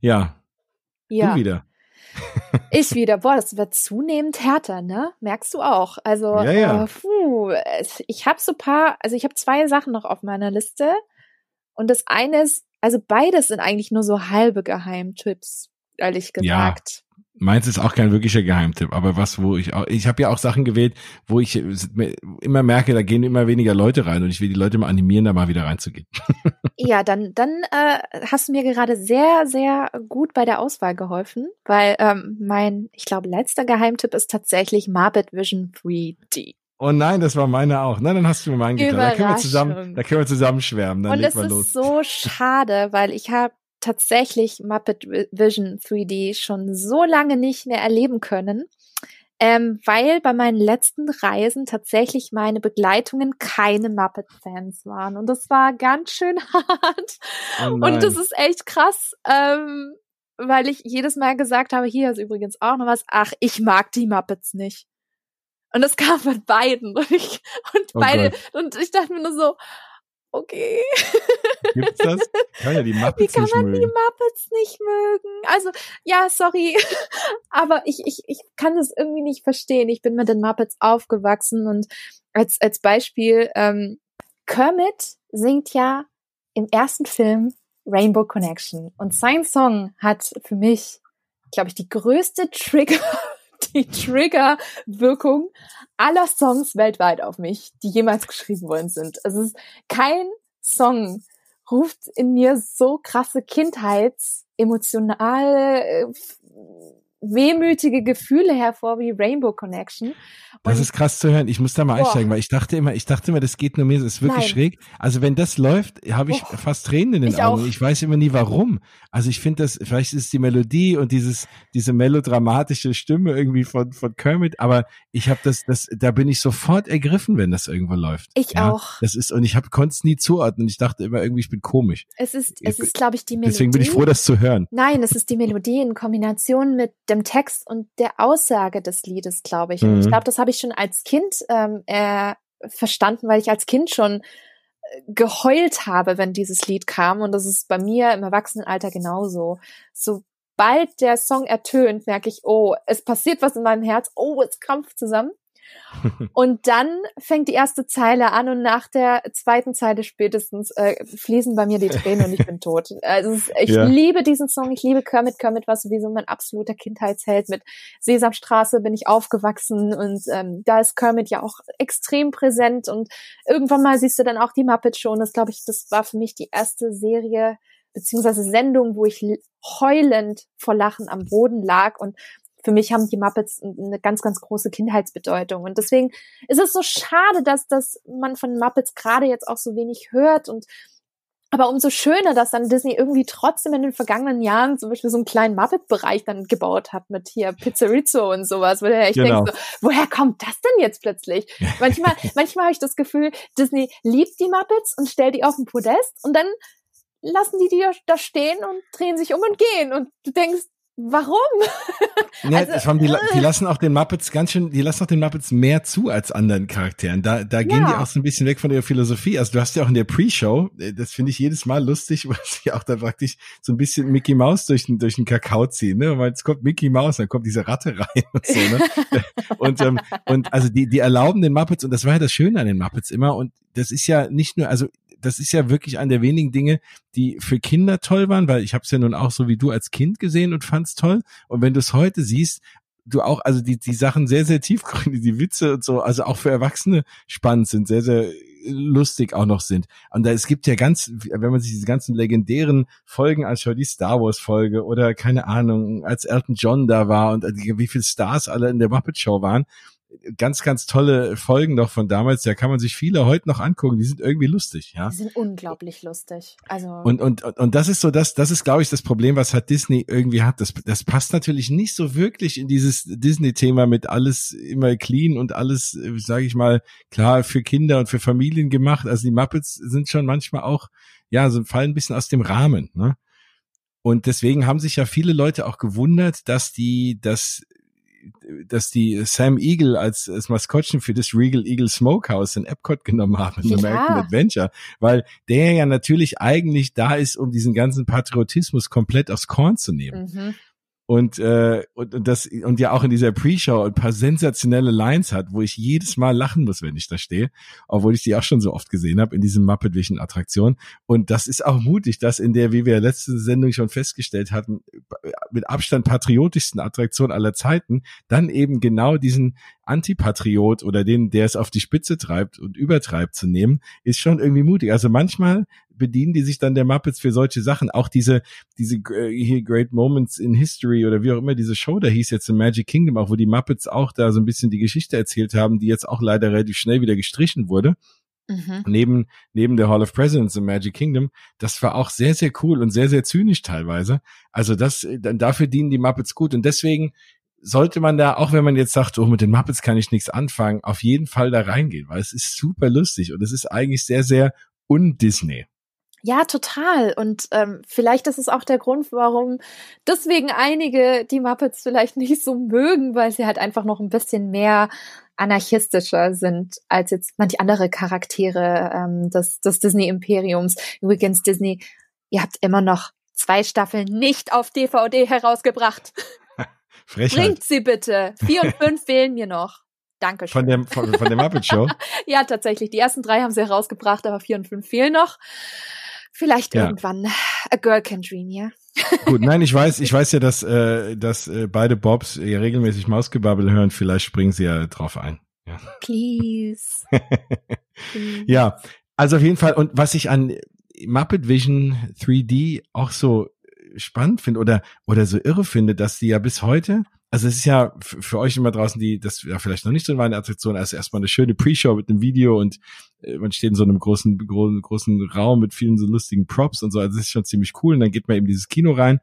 Ja. Ja. Du wieder. Ich wieder, boah, das wird zunehmend härter, ne? Merkst du auch. Also, ja, ja. Äh, puh, ich habe so paar, also ich habe zwei Sachen noch auf meiner Liste. Und das eine ist, also beides sind eigentlich nur so halbe Geheimtipps, ehrlich gesagt. Meins ist auch kein wirklicher Geheimtipp, aber was, wo ich auch, ich habe ja auch Sachen gewählt, wo ich immer merke, da gehen immer weniger Leute rein und ich will die Leute mal animieren, da mal wieder reinzugehen. Ja, dann, dann äh, hast du mir gerade sehr, sehr gut bei der Auswahl geholfen, weil ähm, mein, ich glaube, letzter Geheimtipp ist tatsächlich Marbet Vision 3D. Oh nein, das war meine auch. Nein, dann hast du mir meinen geklaut. Da können wir zusammen, da können wir zusammen schwärmen. Dann Und es ist so schade, weil ich habe tatsächlich Muppet Vision 3D schon so lange nicht mehr erleben können, ähm, weil bei meinen letzten Reisen tatsächlich meine Begleitungen keine Muppet-Fans waren. Und das war ganz schön hart. Oh und das ist echt krass, ähm, weil ich jedes Mal gesagt habe, hier ist übrigens auch noch was, ach, ich mag die Muppets nicht. Und das kam von beiden. Und ich, und oh beide, Gott. und ich dachte mir nur so, okay. Gibt's das? Kann ja die Muppets Wie kann man mögen. die Muppets nicht mögen? Also, ja, sorry. Aber ich, ich, ich kann das irgendwie nicht verstehen. Ich bin mit den Muppets aufgewachsen und als, als Beispiel, ähm, Kermit singt ja im ersten Film Rainbow Connection. Und sein Song hat für mich, glaube ich, die größte Trigger, die Trigger-Wirkung aller Songs weltweit auf mich, die jemals geschrieben worden sind. Also es ist kein Song ruft in mir so krasse kindheitsemotionale, äh, wehmütige Gefühle hervor wie Rainbow Connection. Das Und- ist krass zu hören. Ich muss da mal Boah. einsteigen, weil ich dachte immer, ich dachte immer, das geht nur mir, das ist wirklich Nein. schräg. Also wenn das läuft, habe ich Boah. fast Tränen in den Ich Augen. auch. Ich weiß immer nie warum. Also ich finde das, vielleicht ist es die Melodie und dieses, diese melodramatische Stimme irgendwie von, von Kermit, aber ich habe das, das, da bin ich sofort ergriffen, wenn das irgendwo läuft. Ich ja, auch. Das ist, und ich konnte es nie zuordnen. Ich dachte immer irgendwie, ich bin komisch. Es ist, es ist, glaube ich, die Melodie. Deswegen bin ich froh, das zu hören. Nein, es ist die Melodie in Kombination mit dem Text und der Aussage des Liedes, glaube ich. Und ich Mhm. glaube, das habe ich schon als Kind ähm, äh, verstanden, weil ich als Kind schon äh, geheult habe, wenn dieses Lied kam. Und das ist bei mir im Erwachsenenalter genauso. Sobald der Song ertönt, merke ich, oh, es passiert was in meinem Herz, oh, es krampft zusammen. Und dann fängt die erste Zeile an und nach der zweiten Zeile spätestens äh, fließen bei mir die Tränen und ich bin tot. Also ist, ich Ja. liebe diesen Song, ich liebe Kermit. Kermit war sowieso mein absoluter Kindheitsheld. Mit Sesamstraße bin ich aufgewachsen und ähm, da ist Kermit ja auch extrem präsent und irgendwann mal siehst du dann auch die Muppet Show und das glaube ich, das war für mich die erste Serie beziehungsweise Sendung, wo ich heulend vor Lachen am Boden lag und für mich haben die Muppets eine ganz, ganz große Kindheitsbedeutung. Und deswegen ist es so schade, dass, dass man von Muppets gerade jetzt auch so wenig hört und aber umso schöner, dass dann Disney irgendwie trotzdem in den vergangenen Jahren zum Beispiel so einen kleinen Muppet-Bereich dann gebaut hat mit hier Pizzerizzo und sowas, wo echt Genau. denkst, so, woher kommt das denn jetzt plötzlich? Manchmal, manchmal habe ich das Gefühl, Disney liebt die Muppets und stellt die auf den Podest und dann lassen die die da stehen und drehen sich um und gehen und du denkst, warum? Ja, Also, vor allem die, die äh. lassen auch den Muppets ganz schön, die lassen auch den Muppets mehr zu als anderen Charakteren. Da, da gehen die Ja. auch so ein bisschen weg von ihrer Philosophie. Also du hast ja auch in der Pre-Show, äh, das finde ich jedes Mal lustig, weil sie auch da praktisch so ein bisschen Mickey Mouse durch den, durch den Kakao ziehen, ne? Weil es kommt Mickey Mouse, dann kommt diese Ratte rein und so, ne? und, ähm, und also die, die erlauben den Muppets, und das war ja das Schöne an den Muppets immer, und das ist ja nicht nur, also das ist ja wirklich eine der wenigen Dinge, die für Kinder toll waren, weil ich habe es ja nun auch so wie du als Kind gesehen und fand's toll. Und wenn du es heute siehst, du auch, also die, die Sachen sehr, sehr tiefgründig, die Witze und so, also auch für Erwachsene spannend sind, sehr, sehr lustig auch noch sind. Und da, es gibt ja ganz, wenn man sich diese ganzen legendären Folgen anschaut, die Star Wars Folge oder keine Ahnung, als Elton John da war und wie viele Stars alle in der Muppet Show waren, ganz, ganz tolle Folgen noch von damals, da kann man sich viele heute noch angucken, die sind irgendwie lustig, ja. Die sind unglaublich lustig. Also Und, und, und und das ist so, das, das ist, glaube ich, das Problem, was halt Disney irgendwie hat. Das, das passt natürlich nicht so wirklich in dieses Disney-Thema mit alles immer clean und alles, sage ich mal, klar für Kinder und für Familien gemacht. Also die Muppets sind schon manchmal auch, ja, so fallen ein bisschen aus dem Rahmen. Ne? Und deswegen haben sich ja viele Leute auch gewundert, dass die, dass dass die Sam Eagle als, als Maskottchen für das Regal Eagle Smokehouse in Epcot genommen haben, in Ja. American Adventure, weil der ja natürlich eigentlich da ist, um diesen ganzen Patriotismus komplett aufs Korn zu nehmen. mhm. Und, äh, und, und das und ja auch in dieser Pre-Show ein paar sensationelle Lines hat, wo ich jedes Mal lachen muss, wenn ich da stehe, obwohl ich die auch schon so oft gesehen habe in diesem Muppet Vision Attraktion. Und das ist auch mutig, dass in der, wie wir letzte Sendung schon festgestellt hatten, mit Abstand patriotischsten Attraktion aller Zeiten, dann eben genau diesen Antipatriot oder den, der es auf die Spitze treibt und übertreibt zu nehmen, ist schon irgendwie mutig. Also manchmal bedienen die sich dann der Muppets für solche Sachen. Auch diese, diese äh, hier Great Moments in History oder wie auch immer diese Show da hieß jetzt in Magic Kingdom, auch wo die Muppets auch da so ein bisschen die Geschichte erzählt haben, die jetzt auch leider relativ schnell wieder gestrichen wurde Mhm. neben, neben der Hall of Presidents im Magic Kingdom. Das war auch sehr, sehr cool und sehr, sehr zynisch teilweise. Also das, dann dafür dienen die Muppets gut und deswegen sollte man da, auch wenn man jetzt sagt, oh, mit den Muppets kann ich nichts anfangen, auf jeden Fall da reingehen, weil es ist super lustig und es ist eigentlich sehr, sehr un-Disney. Ja, total. Und ähm, vielleicht ist es auch der Grund, warum deswegen einige die Muppets vielleicht nicht so mögen, weil sie halt einfach noch ein bisschen mehr anarchistischer sind als jetzt manch andere Charaktere ähm, des, des Disney-Imperiums. Übrigens, Disney, ihr habt immer noch zwei Staffeln nicht auf DVD herausgebracht. Frechheit. Bringt sie bitte. Vier und fünf fehlen mir noch. Dankeschön. Von der, von, von der Muppet Show? ja, tatsächlich. Die ersten drei haben sie herausgebracht, aber vier und fünf fehlen noch. Vielleicht Ja. irgendwann. A girl can dream, ja. Gut, nein, ich weiß, ich weiß ja, dass, äh, dass äh, beide Bobs ja regelmäßig Mausgebabbel hören. Vielleicht springen sie ja drauf ein. Ja. Please. Please. Ja, also auf jeden Fall. Und was ich an Muppet Vision 3D auch so spannend finde oder, oder so irre finde, dass die ja bis heute, also es ist ja für euch immer draußen, die das ja vielleicht noch nicht so war eine Attraktion, also erstmal eine schöne Pre-Show mit einem Video und man steht in so einem großen, großen, großen Raum mit vielen so lustigen Props und so, also das ist schon ziemlich cool und dann geht man eben dieses Kino rein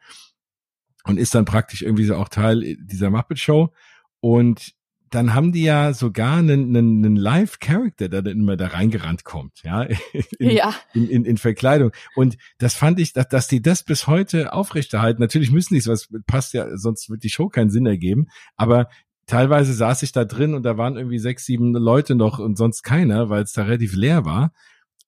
und ist dann praktisch irgendwie so auch Teil dieser Muppet Show und dann haben die ja sogar einen, einen, einen Live-Character, der dann immer da reingerannt kommt, ja, in, Ja. in, in, in Verkleidung. Und das fand ich, dass, dass die das bis heute aufrechterhalten. Natürlich müssen die es, was passt ja, sonst wird die Show keinen Sinn ergeben. Aber teilweise saß ich da drin und da waren irgendwie sechs, sieben Leute noch und sonst keiner, weil es da relativ leer war.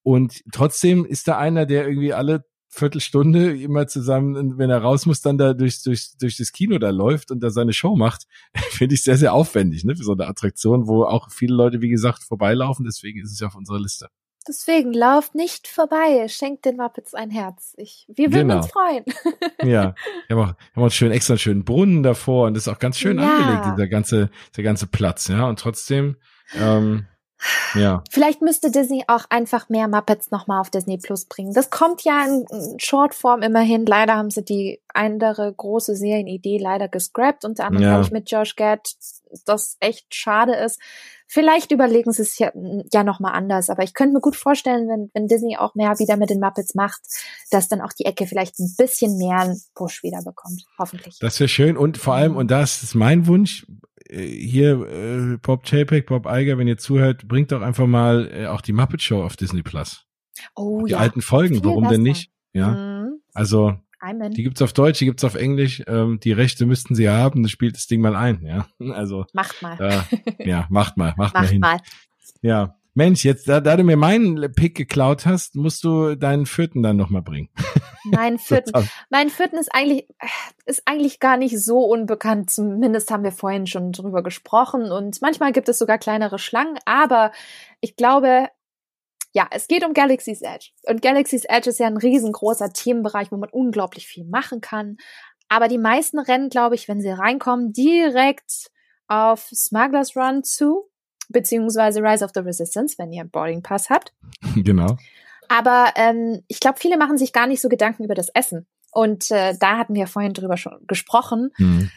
Und trotzdem ist da einer, der irgendwie alle Viertelstunde immer zusammen, wenn er raus muss, dann da durch, durch, durch das Kino da läuft und da seine Show macht, finde ich sehr, sehr aufwendig, ne, für so eine Attraktion, wo auch viele Leute, wie gesagt, vorbeilaufen. Deswegen ist es ja auf unserer Liste. Deswegen, lauft nicht vorbei. Schenkt den Muppets ein Herz. Ich, wir würden Genau. uns freuen. Ja, wir haben auch, wir haben auch schön extra einen schönen Brunnen davor und das ist auch ganz schön Ja. angelegt, dieser ganze, der ganze Platz, ja. Und trotzdem, ähm, ja, Vielleicht müsste Disney auch einfach mehr Muppets nochmal auf Disney Plus bringen. Das kommt ja in Shortform immerhin. Leider haben sie die andere große Serienidee leider gescrapped, unter anderem, Ja. glaube ich, mit Josh Gad, das echt schade ist. Vielleicht überlegen sie es ja, ja nochmal anders, aber ich könnte mir gut vorstellen, wenn, wenn Disney auch mehr wieder mit den Muppets macht, dass dann auch die Ecke vielleicht ein bisschen mehr einen Push wieder bekommt. Hoffentlich. das wäre schön. Und vor allem, und das ist mein Wunsch, hier, äh, Bob Chapek, Bob Eiger, wenn ihr zuhört, bringt doch einfach mal äh, auch die Muppet Show auf Disney Plus. oh die ja. alten Folgen, Viel warum denn besser. nicht? Ja, Mhm. also die gibt's auf Deutsch, die gibt's auf Englisch. Ähm, die Rechte müssten sie haben. Das spielt das Ding mal ein. Ja, also Macht mal. äh, ja, macht mal, macht, mal Macht hin. mal. Ja. Mensch, jetzt, da, da du mir meinen Pick geklaut hast, musst du deinen vierten dann nochmal bringen. Mein vierten. Mein vierten ist eigentlich, ist eigentlich gar nicht so unbekannt. Zumindest haben wir vorhin schon drüber gesprochen. Und manchmal gibt es sogar kleinere Schlangen. Aber ich glaube, ja, es geht um Galaxy's Edge. Und Galaxy's Edge ist ja ein riesengroßer Themenbereich, wo man unglaublich viel machen kann. Aber die meisten rennen, glaube ich, wenn sie reinkommen, direkt auf Smugglers Run zu, beziehungsweise Rise of the Resistance, wenn ihr einen Boarding Pass habt. genau. Aber ähm, ich glaube, viele machen sich gar nicht so Gedanken über das Essen. Und äh, da hatten wir vorhin drüber schon gesprochen. Hm.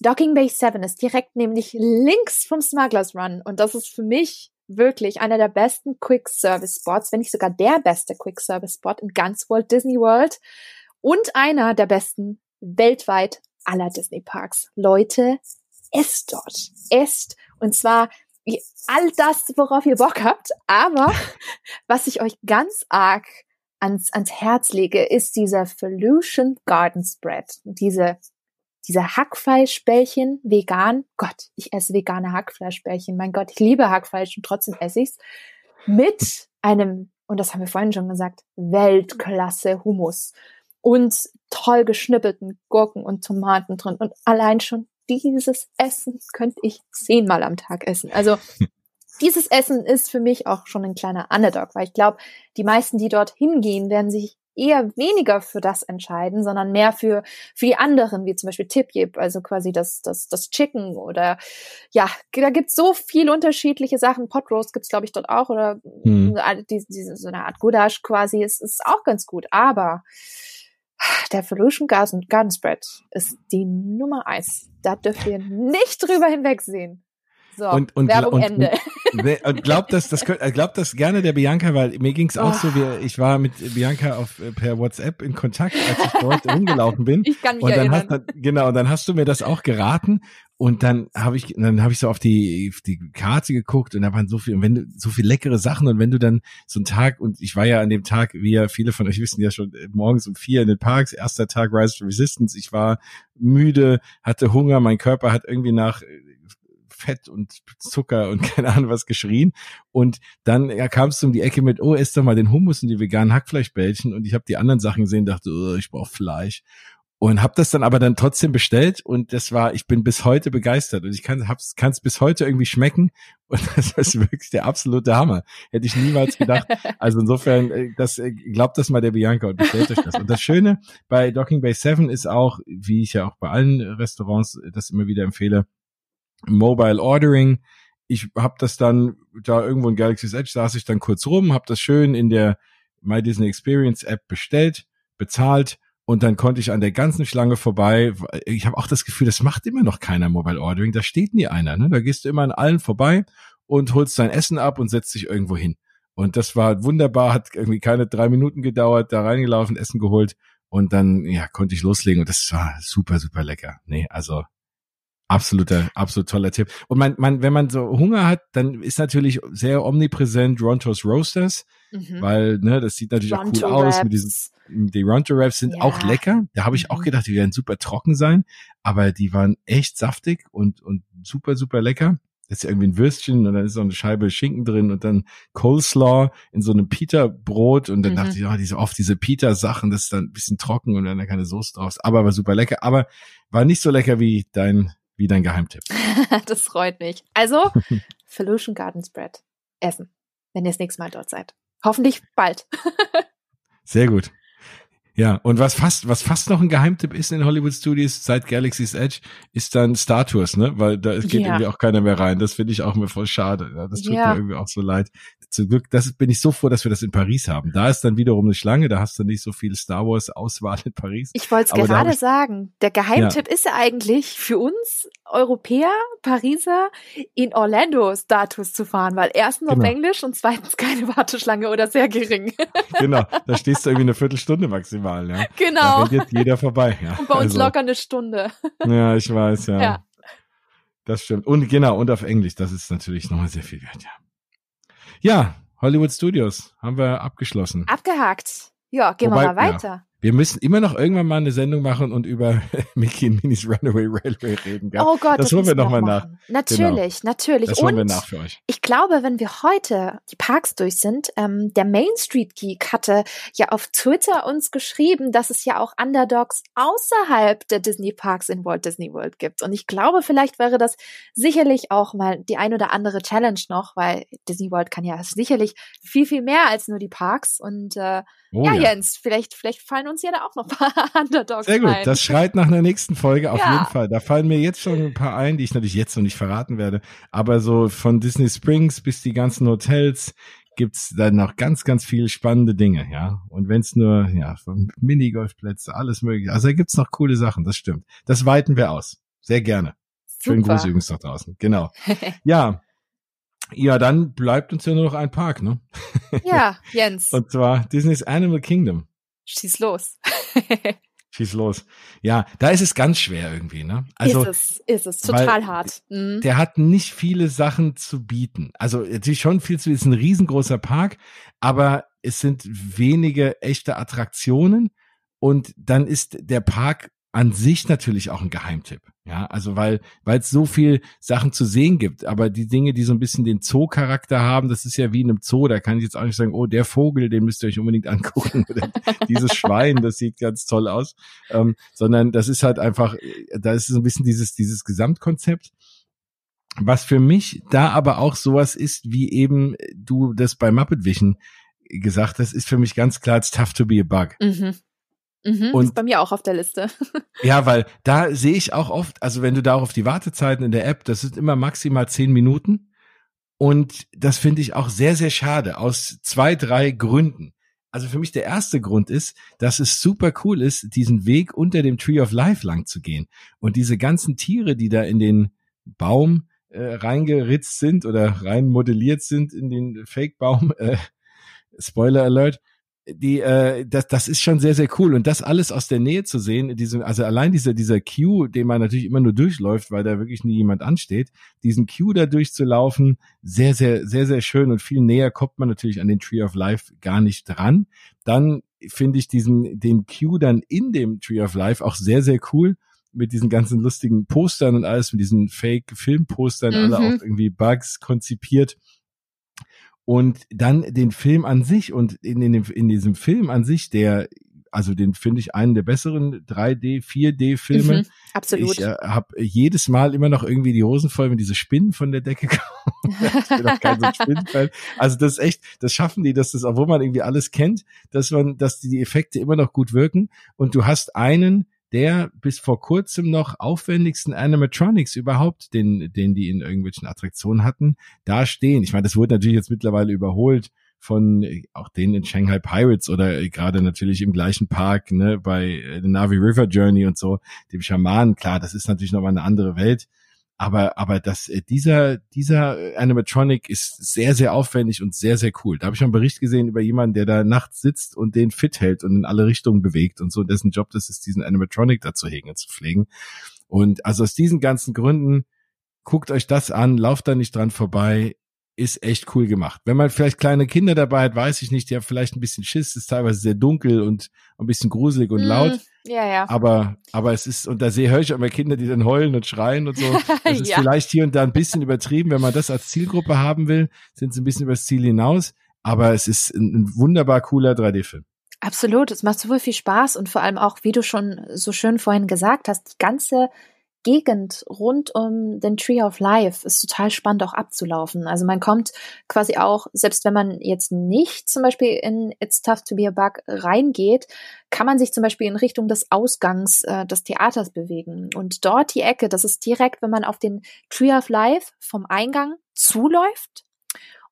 Docking Bay 7 ist direkt nämlich links vom Smugglers Run. Und das ist für mich wirklich einer der besten Quick Service Spots, wenn nicht sogar der beste Quick Service Spot in ganz Walt Disney World. Und einer der besten weltweit aller Disney Parks. Leute, esst dort. Esst. Und zwar all das, worauf ihr Bock habt. Aber was ich euch ganz arg ans, ans Herz lege, ist dieser Felution Garden Spread. Diese, diese Hackfleischbällchen vegan. Gott, ich esse vegane Hackfleischbällchen. Mein Gott, ich liebe Hackfleisch und trotzdem esse ich's. Mit einem, und das haben wir vorhin schon gesagt, Weltklasse Hummus. Und toll geschnippelten Gurken und Tomaten drin. Und allein schon dieses Essen könnte ich zehnmal am Tag essen. Also dieses Essen ist für mich auch schon ein kleiner Underdog, weil ich glaube, die meisten, die dort hingehen, werden sich eher weniger für das entscheiden, sondern mehr für, für die anderen, wie zum Beispiel Tip Yip, also quasi das, das, das Chicken oder ja, da gibt's so viele unterschiedliche Sachen. Pot Roast gibt's glaube ich, dort auch oder Hm. diese, diese, so eine Art Gulasch quasi, ist, ist auch ganz gut. Aber der Felution Garden, Garden Spread ist die Nummer eins. Da dürft ihr nicht drüber hinwegsehen. So, Und- und- Werbung und- Ende. Und glaubt das, das könnt, äh, glaubt das gerne der Bianca, weil mir ging's auch Oh. so, wie, ich war mit Bianca auf äh, per WhatsApp in Kontakt, als ich dort rumgelaufen bin. Ich kann mich Und dann erinnern. hast du, genau, und dann hast du mir das auch geraten und dann habe ich dann habe ich so auf die auf die Karte geguckt und da waren so viel und wenn du so viel leckere Sachen und wenn du dann so einen Tag und ich war ja an dem Tag, wie ja viele von euch wissen ja schon äh, morgens um vier in den Parks, erster Tag Rise of Resistance, ich war müde, hatte Hunger, mein Körper hat irgendwie nach äh, Fett und Zucker und keine Ahnung was geschrien. Und dann ja, kamst du um die Ecke mit, oh, ess doch mal den Hummus und die veganen Hackfleischbällchen. Und ich habe die anderen Sachen gesehen, dachte, oh, ich brauche Fleisch. Und habe das dann aber dann trotzdem bestellt. Und das war ich bin bis heute begeistert. Und ich kann es bis heute irgendwie schmecken. Und das ist wirklich der absolute Hammer. Hätte ich niemals gedacht. Also insofern äh, das äh, glaubt das mal der Bianca und bestellt euch das. Und das Schöne bei Docking Bay 7 ist auch wie ich ja auch bei allen Restaurants das immer wieder empfehle Mobile Ordering ich habe das dann da irgendwo in Galaxy's Edge saß ich dann kurz rum habe das schön in der My Disney Experience App bestellt bezahlt und dann konnte ich an der ganzen Schlange vorbei. Ich habe auch das Gefühl, das macht immer noch keiner Mobile Ordering. Da steht nie einer. Ne? Da gehst du immer an allen vorbei und holst dein Essen ab und setzt dich irgendwo hin. Und das war wunderbar, hat irgendwie keine drei Minuten gedauert, da reingelaufen, Essen geholt und dann ja konnte ich loslegen und das war super, super lecker. Nee, also absoluter, absolut toller Tipp. Und man, man, wenn man so Hunger hat, dann ist natürlich sehr omnipräsent Rontos Roasters, mhm. weil ne, das sieht natürlich Ronto auch cool Raps. aus mit diesen die Ronto Wraps sind ja. auch lecker. Da habe ich auch mhm. gedacht, die werden super trocken sein, aber die waren echt saftig und, und super, super lecker. Das ist ja irgendwie ein Würstchen und dann ist noch eine Scheibe Schinken drin und dann Coleslaw in so einem Pita-Brot und dann mhm. dachte ich, ja, diese oft diese Pita-Sachen, das ist dann ein bisschen trocken und dann da keine Soße drauf. Aber war super lecker, aber war nicht so lecker wie dein, wie dein Geheimtipp. das freut mich. Also, Felution Garden Spread essen, wenn ihr das nächste Mal dort seid. Hoffentlich bald. Sehr gut. Ja, und was fast, was fast noch ein Geheimtipp ist in Hollywood Studios seit Galaxy's Edge, ist dann Star Tours, ne? Weil da geht ja. irgendwie auch keiner mehr rein. Das finde ich auch mir voll schade. Ja, das tut ja. mir irgendwie auch so leid. Zum Glück, das bin ich so froh, dass wir das in Paris haben. Da ist dann wiederum eine Schlange, da hast du nicht so viel Star Wars Auswahl in Paris. Ich wollte es gerade ich, sagen. Der Geheimtipp ist ja eigentlich für uns Europäer, Pariser, in Orlando Star Tours zu fahren, weil erstens genau. auf Englisch und zweitens keine Warteschlange oder sehr gering. Genau, da stehst du irgendwie eine Viertelstunde maximal, ja. Genau. Da geht jeder vorbei, ja. Und bei uns also. locker eine Stunde. Ja, ich weiß, ja. ja. Das stimmt. Und genau, und auf Englisch, das ist natürlich nochmal sehr viel wert, ja. Ja, Hollywood Studios haben wir abgeschlossen. Abgehakt. Ja, gehen Wobei, wir mal weiter. Ja. Wir müssen immer noch irgendwann mal eine Sendung machen und über Mickey und Minis Runaway Railway reden. Gell? Oh Gott, das, das holen wir nochmal nach. Natürlich, genau. natürlich. Das holen wir nach für euch. Ich glaube, wenn wir heute die Parks durch sind, ähm, der Main Street Geek hatte ja auf Twitter uns geschrieben, dass es ja auch Underdogs außerhalb der Disney Parks in Walt Disney World gibt. Und ich glaube, vielleicht wäre das sicherlich auch mal die ein oder andere Challenge noch, weil Disney World kann ja sicherlich viel, viel mehr als nur die Parks. Und äh, oh, ja, ja, Jens, vielleicht, vielleicht fallen uns ja da auch noch ein paar Underdogs Sehr gut, ein. das schreit nach einer nächsten Folge auf ja. jeden Fall. Da fallen mir jetzt schon ein paar ein, die ich natürlich jetzt noch nicht verraten werde. Aber so von Disney Springs bis die ganzen Hotels gibt's da noch ganz, ganz viele spannende Dinge, ja. Und wenn's nur, ja, von Minigolfplätze, alles mögliche. Also da gibt's noch coole Sachen, das stimmt. Das weiten wir aus. Sehr gerne. Super. Schönen Gruß übrigens noch draußen. Genau. ja. Ja, dann bleibt uns ja nur noch ein Park, ne? Ja, Jens. Und zwar Disney's Animal Kingdom. Schieß los. Schieß los. Ja, da ist es ganz schwer irgendwie, ne? Also, ist es, ist es, total hart. Mhm. Der hat nicht viele Sachen zu bieten. Also natürlich schon viel zu, ist ein riesengroßer Park, aber es sind wenige echte Attraktionen und dann ist der Park an sich natürlich auch ein Geheimtipp. Ja, also weil weil es so viel Sachen zu sehen gibt, aber die Dinge, die so ein bisschen den Zoo-Charakter haben, das ist ja wie in einem Zoo. Da kann ich jetzt auch nicht sagen, oh der Vogel, den müsst ihr euch unbedingt angucken oder dieses Schwein, das sieht ganz toll aus, ähm, sondern das ist halt einfach, da ist so ein bisschen dieses dieses Gesamtkonzept. Was für mich da aber auch sowas ist, wie eben du das bei Muppet Vision gesagt hast, ist für mich ganz klar, it's tough to be a bug. Mhm. Mhm, und ist bei mir auch auf der Liste. ja, weil da sehe ich auch oft, also wenn du da auch auf die Wartezeiten in der App, das sind immer maximal zehn Minuten. Und das finde ich auch sehr, sehr schade aus zwei, drei Gründen. Also für mich der erste Grund ist, dass es super cool ist, diesen Weg unter dem Tree of Life lang zu gehen. Und diese ganzen Tiere, die da in den Baum äh, reingeritzt sind oder rein modelliert sind in den Fake-Baum, äh, Spoiler Alert, die, äh, das, das ist schon sehr, sehr cool. Und das alles aus der Nähe zu sehen, diese, also allein dieser, dieser Queue, den man natürlich immer nur durchläuft, weil da wirklich nie jemand ansteht, diesen Queue da durchzulaufen, sehr, sehr, sehr, sehr schön und viel näher kommt man natürlich an den Tree of Life gar nicht dran. Dann finde ich diesen, den Queue dann in dem Tree of Life auch sehr, sehr cool mit diesen ganzen lustigen Postern und alles, mit diesen Fake-Filmpostern, mhm. alle auch irgendwie Bugs konzipiert. Und dann den Film an sich und in, in, dem, in diesem Film an sich, der also den finde ich einen der besseren 3D, 4D-Filme. Mhm, absolut. Ich äh, habe jedes Mal immer noch irgendwie die Hosen voll, wenn diese Spinnen von der Decke kommen. so also das ist echt, das schaffen die, dass das, obwohl man irgendwie alles kennt, dass man, dass die, die Effekte immer noch gut wirken. Und du hast einen, der bis vor kurzem noch aufwendigsten Animatronics überhaupt, den, den die in irgendwelchen Attraktionen hatten, da stehen. Ich meine, das wurde natürlich jetzt mittlerweile überholt von äh, auch denen in Shanghai Pirates oder äh, gerade natürlich im gleichen Park, ne, bei äh, The Navi River Journey und so, dem Schamanen, klar, das ist natürlich nochmal eine andere Welt. Aber, aber das, dieser, dieser Animatronic ist sehr, sehr aufwendig und sehr, sehr cool. Da habe ich einen Bericht gesehen über jemanden, der da nachts sitzt und den fit hält und in alle Richtungen bewegt und so. Dessen Job das ist, diesen Animatronic da zu hegen und zu pflegen. Und also aus diesen ganzen Gründen, guckt euch das an, lauft da nicht dran vorbei ist echt cool gemacht. Wenn man vielleicht kleine Kinder dabei hat, weiß ich nicht, die haben vielleicht ein bisschen Schiss, ist teilweise sehr dunkel und ein bisschen gruselig und mm, laut. Ja, ja. Aber, aber es ist, und da sehe höre ich auch immer Kinder, die dann heulen und schreien und so. Das ist ja. vielleicht hier und da ein bisschen übertrieben. Wenn man das als Zielgruppe haben will, sind sie ein bisschen übers Ziel hinaus. Aber es ist ein, ein wunderbar cooler 3D-Film. Absolut. Es macht so viel Spaß und vor allem auch, wie du schon so schön vorhin gesagt hast, die ganze Gegend rund um den Tree of Life ist total spannend auch abzulaufen. Also man kommt quasi auch, selbst wenn man jetzt nicht zum Beispiel in It's Tough to be a Bug reingeht, kann man sich zum Beispiel in Richtung des Ausgangs äh, des Theaters bewegen. Und dort die Ecke, das ist direkt, wenn man auf den Tree of Life vom Eingang zuläuft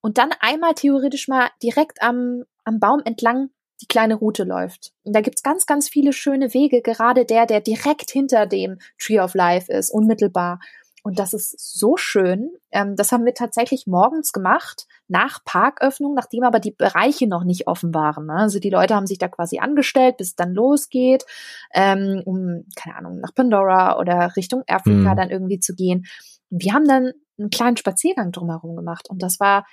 und dann einmal theoretisch mal direkt am, am Baum entlang die kleine Route läuft. Und da gibt's ganz, ganz viele schöne Wege, gerade der, der direkt hinter dem Tree of Life ist, unmittelbar. Und das ist so schön. Ähm, das haben wir tatsächlich morgens gemacht, nach Parköffnung, nachdem aber die Bereiche noch nicht offen waren. Ne? Also die Leute haben sich da quasi angestellt, bis es dann losgeht, ähm, um, keine Ahnung, nach Pandora oder Richtung Afrika mhm. dann irgendwie zu gehen. Wir haben dann einen kleinen Spaziergang drumherum gemacht und das war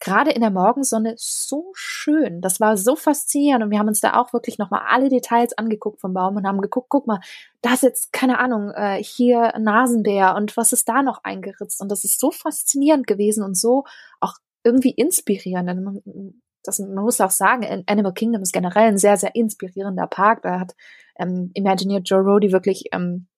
gerade in der Morgensonne so schön. Das war so faszinierend und wir haben uns da auch wirklich nochmal alle Details angeguckt vom Baum und haben geguckt, guck mal, da ist jetzt, keine Ahnung, äh, hier Nasenbär und was ist da noch eingeritzt und das ist so faszinierend gewesen und so auch irgendwie inspirierend. Man, das, man muss auch sagen, Animal Kingdom ist generell ein sehr, sehr inspirierender Park. Da hat ähm, Imagineer Joe Rody wirklich ähm,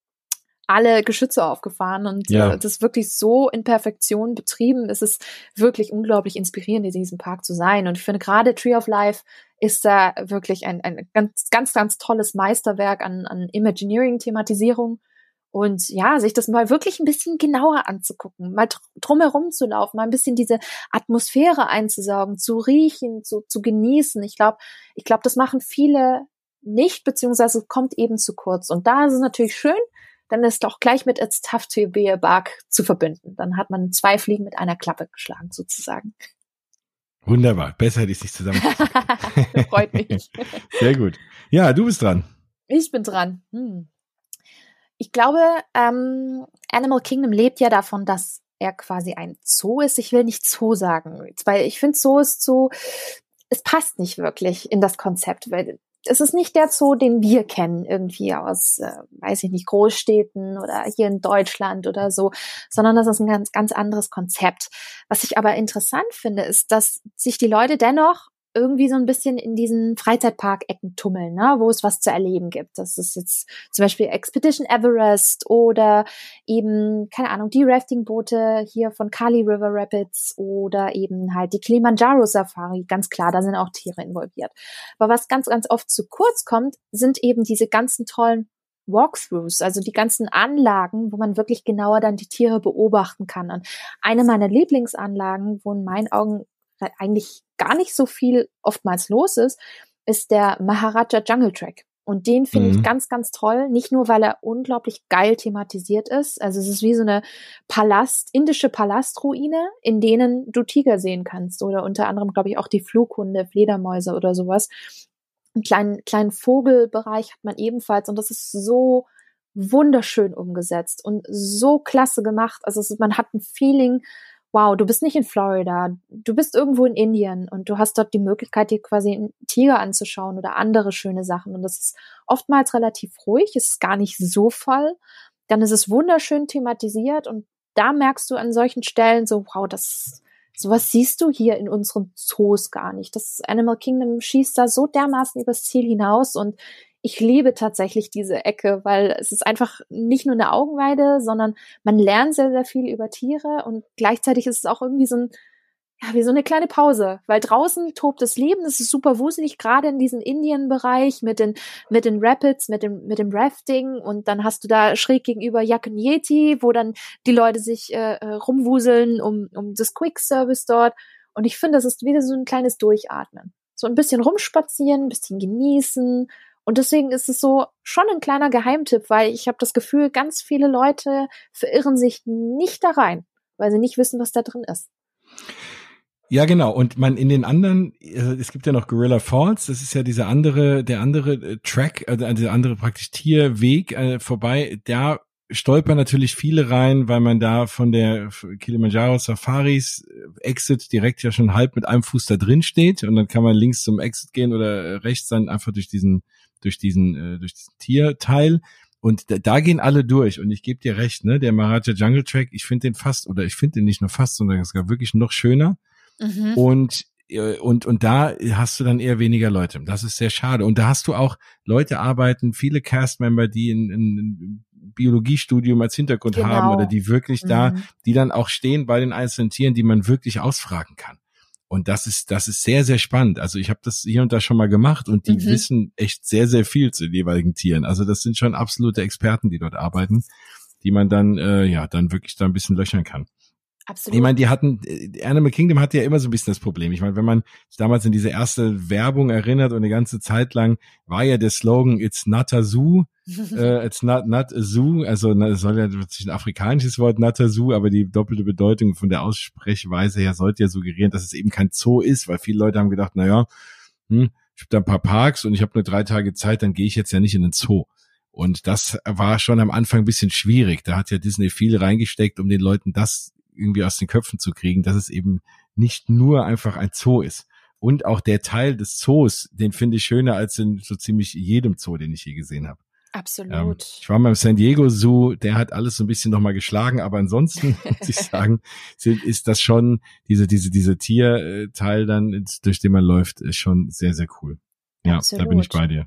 alle Geschütze aufgefahren und ja. äh, das wirklich so in Perfektion betrieben. Es ist wirklich unglaublich inspirierend, in diesem Park zu sein. Und ich finde gerade Tree of Life ist da wirklich ein, ein ganz, ganz, ganz tolles Meisterwerk an, an Imagineering-Thematisierung. Und ja, sich das mal wirklich ein bisschen genauer anzugucken, mal drumherum zu laufen, mal ein bisschen diese Atmosphäre einzusaugen, zu riechen, zu, zu genießen. Ich glaube, ich glaube, das machen viele nicht, beziehungsweise kommt eben zu kurz. Und da ist es natürlich schön, dann ist doch gleich mit It's tough to be a bug zu verbinden. Dann hat man zwei Fliegen mit einer Klappe geschlagen, sozusagen. Wunderbar. Besser hätte ich es nicht zusammen. Freut mich. Sehr gut. Ja, du bist dran. Ich bin dran. Hm. Ich glaube, ähm, Animal Kingdom lebt ja davon, dass er quasi ein Zoo ist. Ich will nicht Zoo sagen, weil ich finde, Zoo ist so, es passt nicht wirklich in das Konzept, weil es ist nicht der Zoo, den wir kennen, irgendwie aus, äh, weiß ich nicht, Großstädten oder hier in Deutschland oder so, sondern das ist ein ganz, ganz anderes Konzept. Was ich aber interessant finde, ist, dass sich die Leute dennoch irgendwie so ein bisschen in diesen Freizeitpark-Ecken tummeln, ne, wo es was zu erleben gibt. Das ist jetzt zum Beispiel Expedition Everest oder eben, keine Ahnung, die Rafting-Boote hier von Kali River Rapids oder eben halt die Kilimanjaro Safari. Ganz klar, da sind auch Tiere involviert. Aber was ganz, ganz oft zu kurz kommt, sind eben diese ganzen tollen Walkthroughs, also die ganzen Anlagen, wo man wirklich genauer dann die Tiere beobachten kann. Und eine meiner Lieblingsanlagen, wo in meinen Augen eigentlich gar nicht so viel oftmals los ist, ist der Maharaja Jungle Track. Und den finde mhm. ich ganz, ganz toll. Nicht nur, weil er unglaublich geil thematisiert ist. Also es ist wie so eine Palast, indische Palastruine, in denen du Tiger sehen kannst. Oder unter anderem, glaube ich, auch die Flughunde, Fledermäuse oder sowas. Einen kleinen, kleinen Vogelbereich hat man ebenfalls. Und das ist so wunderschön umgesetzt und so klasse gemacht. Also es, man hat ein Feeling wow, du bist nicht in Florida, du bist irgendwo in Indien und du hast dort die Möglichkeit, dir quasi einen Tiger anzuschauen oder andere schöne Sachen. Und das ist oftmals relativ ruhig, ist gar nicht so voll. Dann ist es wunderschön thematisiert und da merkst du an solchen Stellen so, wow, das, sowas siehst du hier in unseren Zoos gar nicht. Das Animal Kingdom schießt da so dermaßen übers Ziel hinaus und ich liebe tatsächlich diese Ecke, weil es ist einfach nicht nur eine Augenweide, sondern man lernt sehr, sehr viel über Tiere und gleichzeitig ist es auch irgendwie so ein, ja, wie so eine kleine Pause, weil draußen tobt das Leben, es ist super wuselig, gerade in diesem Indien-Bereich mit den, mit den Rapids, mit dem, mit dem Rafting und dann hast du da schräg gegenüber Yeti, wo dann die Leute sich äh, äh, rumwuseln um, um das Quick-Service dort und ich finde, das ist wieder so ein kleines Durchatmen. So ein bisschen rumspazieren, ein bisschen genießen und deswegen ist es so schon ein kleiner Geheimtipp, weil ich habe das Gefühl, ganz viele Leute verirren sich nicht da rein, weil sie nicht wissen, was da drin ist. Ja, genau. Und man in den anderen, äh, es gibt ja noch Gorilla Falls, das ist ja dieser andere, der andere äh, Track, also der andere praktisch Tierweg äh, vorbei. Da stolpern natürlich viele rein, weil man da von der Kilimanjaro Safaris Exit direkt ja schon halb mit einem Fuß da drin steht und dann kann man links zum Exit gehen oder rechts dann einfach durch diesen durch diesen, äh, durch diesen Tierteil. Und da, da gehen alle durch. Und ich gebe dir recht, ne? Der Maharaja Jungle Track, ich finde den fast, oder ich finde den nicht nur fast, sondern sogar wirklich noch schöner. Mhm. Und äh, und, und da hast du dann eher weniger Leute. Das ist sehr schade. Und da hast du auch Leute arbeiten, viele Castmember, die ein, ein Biologiestudium als Hintergrund genau. haben oder die wirklich mhm. da, die dann auch stehen bei den einzelnen Tieren, die man wirklich ausfragen kann. Und das ist, das ist sehr, sehr spannend. Also ich habe das hier und da schon mal gemacht und die mhm. wissen echt sehr, sehr viel zu den jeweiligen Tieren. Also das sind schon absolute Experten, die dort arbeiten, die man dann, äh, ja, dann wirklich da ein bisschen löchern kann. Absolut. Ich meine, die hatten, äh, Animal Kingdom hatte ja immer so ein bisschen das Problem. Ich meine, wenn man sich damals in diese erste Werbung erinnert und eine ganze Zeit lang war ja der Slogan It's not a zoo, äh, it's not, not a zoo, also es soll ja natürlich ein afrikanisches Wort not a zoo, aber die doppelte Bedeutung von der Aussprechweise her sollte ja suggerieren, dass es eben kein Zoo ist, weil viele Leute haben gedacht, na ja, hm, ich habe da ein paar Parks und ich habe nur drei Tage Zeit, dann gehe ich jetzt ja nicht in den Zoo. Und das war schon am Anfang ein bisschen schwierig. Da hat ja Disney viel reingesteckt, um den Leuten das irgendwie aus den Köpfen zu kriegen, dass es eben nicht nur einfach ein Zoo ist. Und auch der Teil des Zoos, den finde ich schöner als in so ziemlich jedem Zoo, den ich je gesehen habe. Absolut. Ähm, ich war mal im San Diego Zoo, der hat alles so ein bisschen nochmal geschlagen, aber ansonsten muss ich sagen, ist das schon, diese, diese, diese Tierteil dann, durch den man läuft, ist schon sehr, sehr cool. Ja, Absolut. da bin ich bei dir.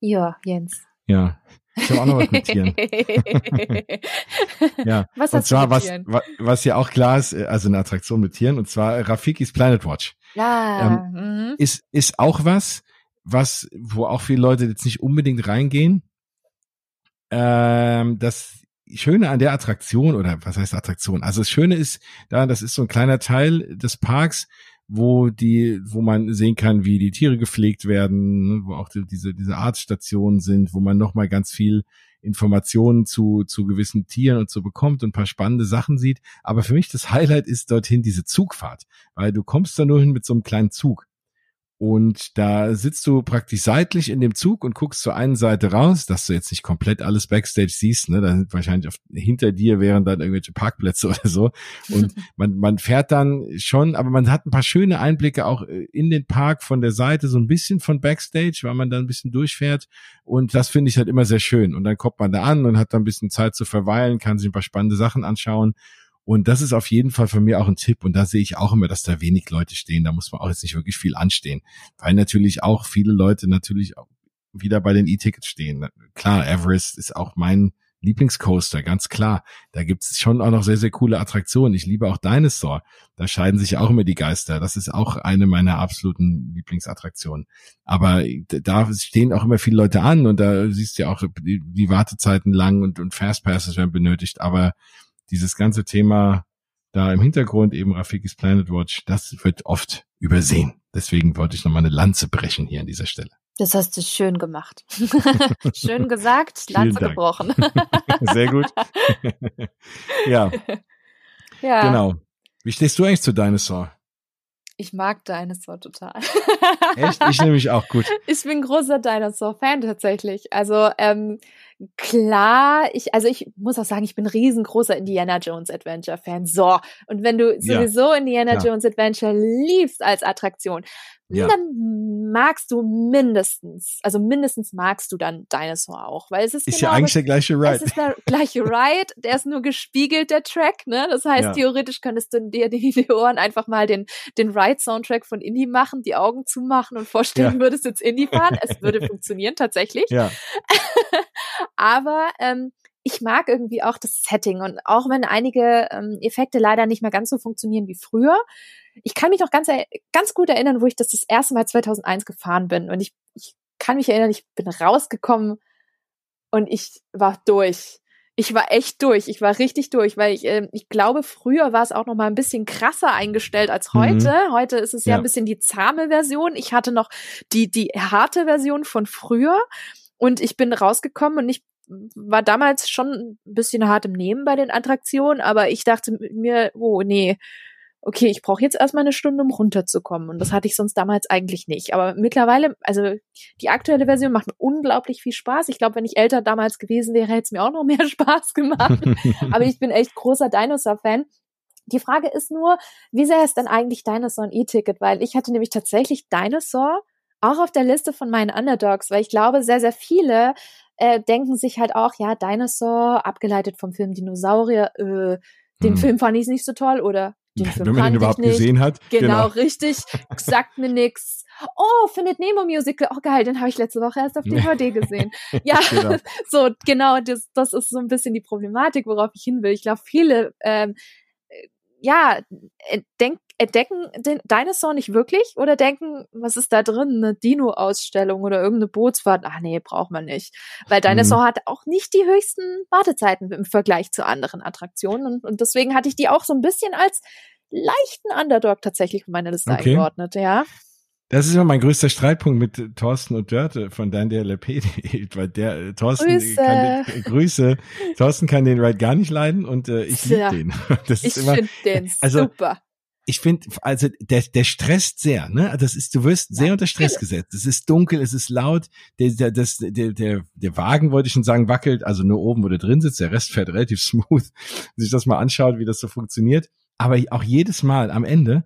Ja, Jens. Ja. Ich habe auch noch was mit Tieren. ja. Was hast und zwar, was, was ja auch klar ist, äh, also eine Attraktion mit Tieren, und zwar Rafikis Planet Watch. Ja. Ähm, mhm. ist, ist auch was, was, wo auch viele Leute jetzt nicht unbedingt reingehen. Ähm, das Schöne an der Attraktion, oder was heißt Attraktion? Also das Schöne ist da, das ist so ein kleiner Teil des Parks, wo die, wo man sehen kann, wie die Tiere gepflegt werden, ne, wo auch die, diese, diese Arztstationen sind, wo man nochmal ganz viel Informationen zu, zu gewissen Tieren und so bekommt und paar spannende Sachen sieht. Aber für mich das Highlight ist dorthin diese Zugfahrt, weil du kommst da nur hin mit so einem kleinen Zug. Und da sitzt du praktisch seitlich in dem Zug und guckst zur einen Seite raus, dass du jetzt nicht komplett alles Backstage siehst, ne? Da sind wahrscheinlich auf, hinter dir wären dann irgendwelche Parkplätze oder so. Und man, man fährt dann schon, aber man hat ein paar schöne Einblicke auch äh, in den Park von der Seite, so ein bisschen von Backstage, weil man da ein bisschen durchfährt. Und das finde ich halt immer sehr schön. Und dann kommt man da an und hat da ein bisschen Zeit zu verweilen, kann sich ein paar spannende Sachen anschauen. Und das ist auf jeden Fall von mir auch ein Tipp. Und da sehe ich auch immer, dass da wenig Leute stehen. Da muss man auch jetzt nicht wirklich viel anstehen. Weil natürlich auch viele Leute natürlich wieder bei den E-Tickets stehen. Klar, Everest ist auch mein Lieblingscoaster, ganz klar. Da gibt es schon auch noch sehr, sehr coole Attraktionen. Ich liebe auch Dinosaur. Da scheiden sich auch immer die Geister. Das ist auch eine meiner absoluten Lieblingsattraktionen. Aber da stehen auch immer viele Leute an und da siehst du ja auch die, Wartezeiten lang und, und Fastpasses werden benötigt. Aber dieses ganze Thema da im Hintergrund eben Rafikis Planet Watch, das wird oft übersehen. Deswegen wollte ich nochmal eine Lanze brechen hier an dieser Stelle. Das hast du schön gemacht. schön gesagt, Lanze gebrochen. Sehr gut. ja. Ja. Genau. Wie stehst du eigentlich zu Dinosaur? Ich mag Dinosaur total. Echt? Ich nehme mich auch gut. Ich bin großer Dinosaur-Fan tatsächlich. Also ähm, klar, ich, also ich muss auch sagen, ich bin riesengroßer Indiana Jones Adventure Fan. So. Und wenn du sowieso ja, Indiana klar. Jones Adventure liebst als Attraktion, ja. dann magst du mindestens, also mindestens magst du dann Dinosaur auch, weil es ist, ist genau ja eigentlich der gleiche Ride. Es ist der gleiche Ride, der ist nur gespiegelt, der Track, ne? Das heißt, ja. theoretisch könntest du dir die Ohren einfach mal den, den Ride-Soundtrack von Indie machen, die Augen zumachen und vorstellen, ja. würdest jetzt Indie fahren. es würde funktionieren, tatsächlich. Ja. Aber ähm, ich mag irgendwie auch das Setting und auch wenn einige ähm, Effekte leider nicht mehr ganz so funktionieren wie früher. Ich kann mich noch ganz, ganz gut erinnern, wo ich das das erste Mal 2001 gefahren bin und ich, ich kann mich erinnern, ich bin rausgekommen und ich war durch. Ich war echt durch. Ich war richtig durch, weil ich, äh, ich glaube, früher war es auch noch mal ein bisschen krasser eingestellt als heute. Mhm. Heute ist es ja, ja ein bisschen die zahme Version. Ich hatte noch die, die harte Version von früher. Und ich bin rausgekommen und ich war damals schon ein bisschen hart im Nehmen bei den Attraktionen, aber ich dachte mir, oh nee, okay, ich brauche jetzt erstmal eine Stunde, um runterzukommen. Und das hatte ich sonst damals eigentlich nicht. Aber mittlerweile, also die aktuelle Version macht mir unglaublich viel Spaß. Ich glaube, wenn ich älter damals gewesen wäre, hätte es mir auch noch mehr Spaß gemacht. aber ich bin echt großer Dinosaur-Fan. Die Frage ist nur, wie sehr ist denn eigentlich Dinosaur ein E-Ticket? Weil ich hatte nämlich tatsächlich Dinosaur auch auf der Liste von meinen Underdogs, weil ich glaube, sehr, sehr viele äh, denken sich halt auch, ja, Dinosaur, abgeleitet vom Film Dinosaurier, äh, den hm. Film fand ich nicht so toll oder den Film Wenn man den überhaupt nicht. gesehen hat. Genau, genau. richtig. Sagt mir nix. Oh, findet Nemo Musical. Oh geil, den habe ich letzte Woche erst auf DVD gesehen. Ja, genau. so genau, das, das ist so ein bisschen die Problematik, worauf ich hin will. Ich glaube, viele ähm, äh, ja, denk, entdecken den Dinosaur nicht wirklich oder denken, was ist da drin? Eine Dino-Ausstellung oder irgendeine Bootsfahrt? Ach nee, braucht man nicht. Weil Dinosaur mhm. hat auch nicht die höchsten Wartezeiten im Vergleich zu anderen Attraktionen. Und, und deswegen hatte ich die auch so ein bisschen als leichten Underdog tatsächlich auf meine Liste okay. eingeordnet, ja. Das ist immer mein größter Streitpunkt mit Thorsten und Dörte von dein DLP, weil der äh, Thorsten Grüße. kann den, äh, Grüße. Thorsten kann den Ride gar nicht leiden und äh, ich liebe den. Das ist ich finde den also, super ich finde, also der, der stresst sehr, ne? Also das ist, du wirst sehr unter Stress gesetzt. Es ist dunkel, es ist laut, der, der, das, der, der, der Wagen, wollte ich schon sagen, wackelt, also nur oben, wo du drin sitzt, der Rest fährt relativ smooth, sich das mal anschaut, wie das so funktioniert. Aber auch jedes Mal am Ende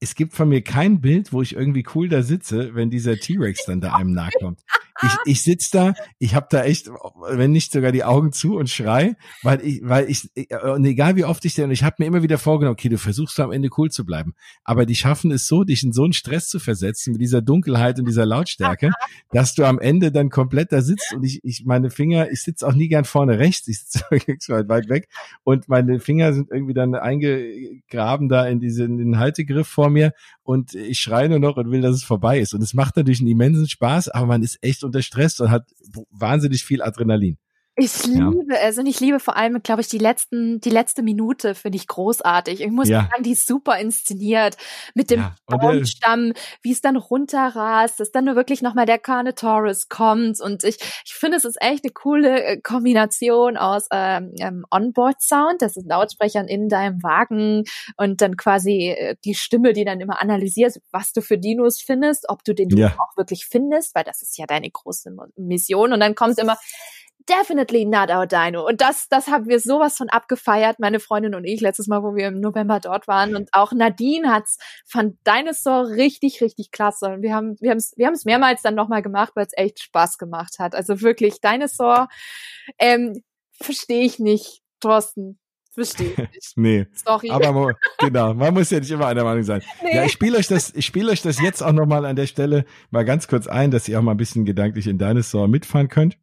es gibt von mir kein Bild, wo ich irgendwie cool da sitze, wenn dieser T-Rex dann da einem nahe kommt. Ich, ich sitz da, ich habe da echt, wenn nicht sogar die Augen zu und schrei, weil ich, weil ich, und egal wie oft ich denn, ich habe mir immer wieder vorgenommen, okay, du versuchst am Ende cool zu bleiben, aber die schaffen es so, dich in so einen Stress zu versetzen mit dieser Dunkelheit und dieser Lautstärke, dass du am Ende dann komplett da sitzt und ich, ich meine Finger, ich sitze auch nie gern vorne rechts, ich sitze weit, weit weg und meine Finger sind irgendwie dann eingegraben da in diesen in den Haltegriff vor mir und ich schreie nur noch und will, dass es vorbei ist. Und es macht natürlich einen immensen Spaß, aber man ist echt unter Stress und hat wahnsinnig viel Adrenalin. Ich liebe ja. es und ich liebe vor allem, glaube ich, die letzten, die letzte Minute finde ich großartig. Ich muss ja. sagen, die ist super inszeniert mit dem ja. Äh, Baumstamm, wie es dann runterrast, dass dann nur wirklich nochmal der Carnotaurus kommt und ich, ich finde, es ist echt eine coole äh, Kombination aus ähm, ähm, Onboard-Sound, das ist Lautsprechern in deinem Wagen und dann quasi äh, die Stimme, die dann immer analysiert, was du für Dinos findest, ob du den Dino auch wirklich findest, weil das ist ja deine große Mission und dann kommt immer definitely not our Dino. Und das, das haben wir sowas von abgefeiert, meine Freundin und ich, letztes Mal, wo wir im November dort waren. Und auch Nadine hat's von Dinosaur richtig, richtig klasse. Und wir haben, wir haben's, wir haben's mehrmals dann nochmal gemacht, weil es echt Spaß gemacht hat. Also wirklich, Dinosaur, ähm, verstehe ich nicht, Thorsten. Verstehe ich. nee. Sorry. Aber man, genau, man muss ja nicht immer einer Meinung sein. Nee. Ja, ich spiele euch das, ich spiele euch das jetzt auch nochmal an der Stelle mal ganz kurz ein, dass ihr auch mal ein bisschen gedanklich in Dinosaur mitfahren könnt.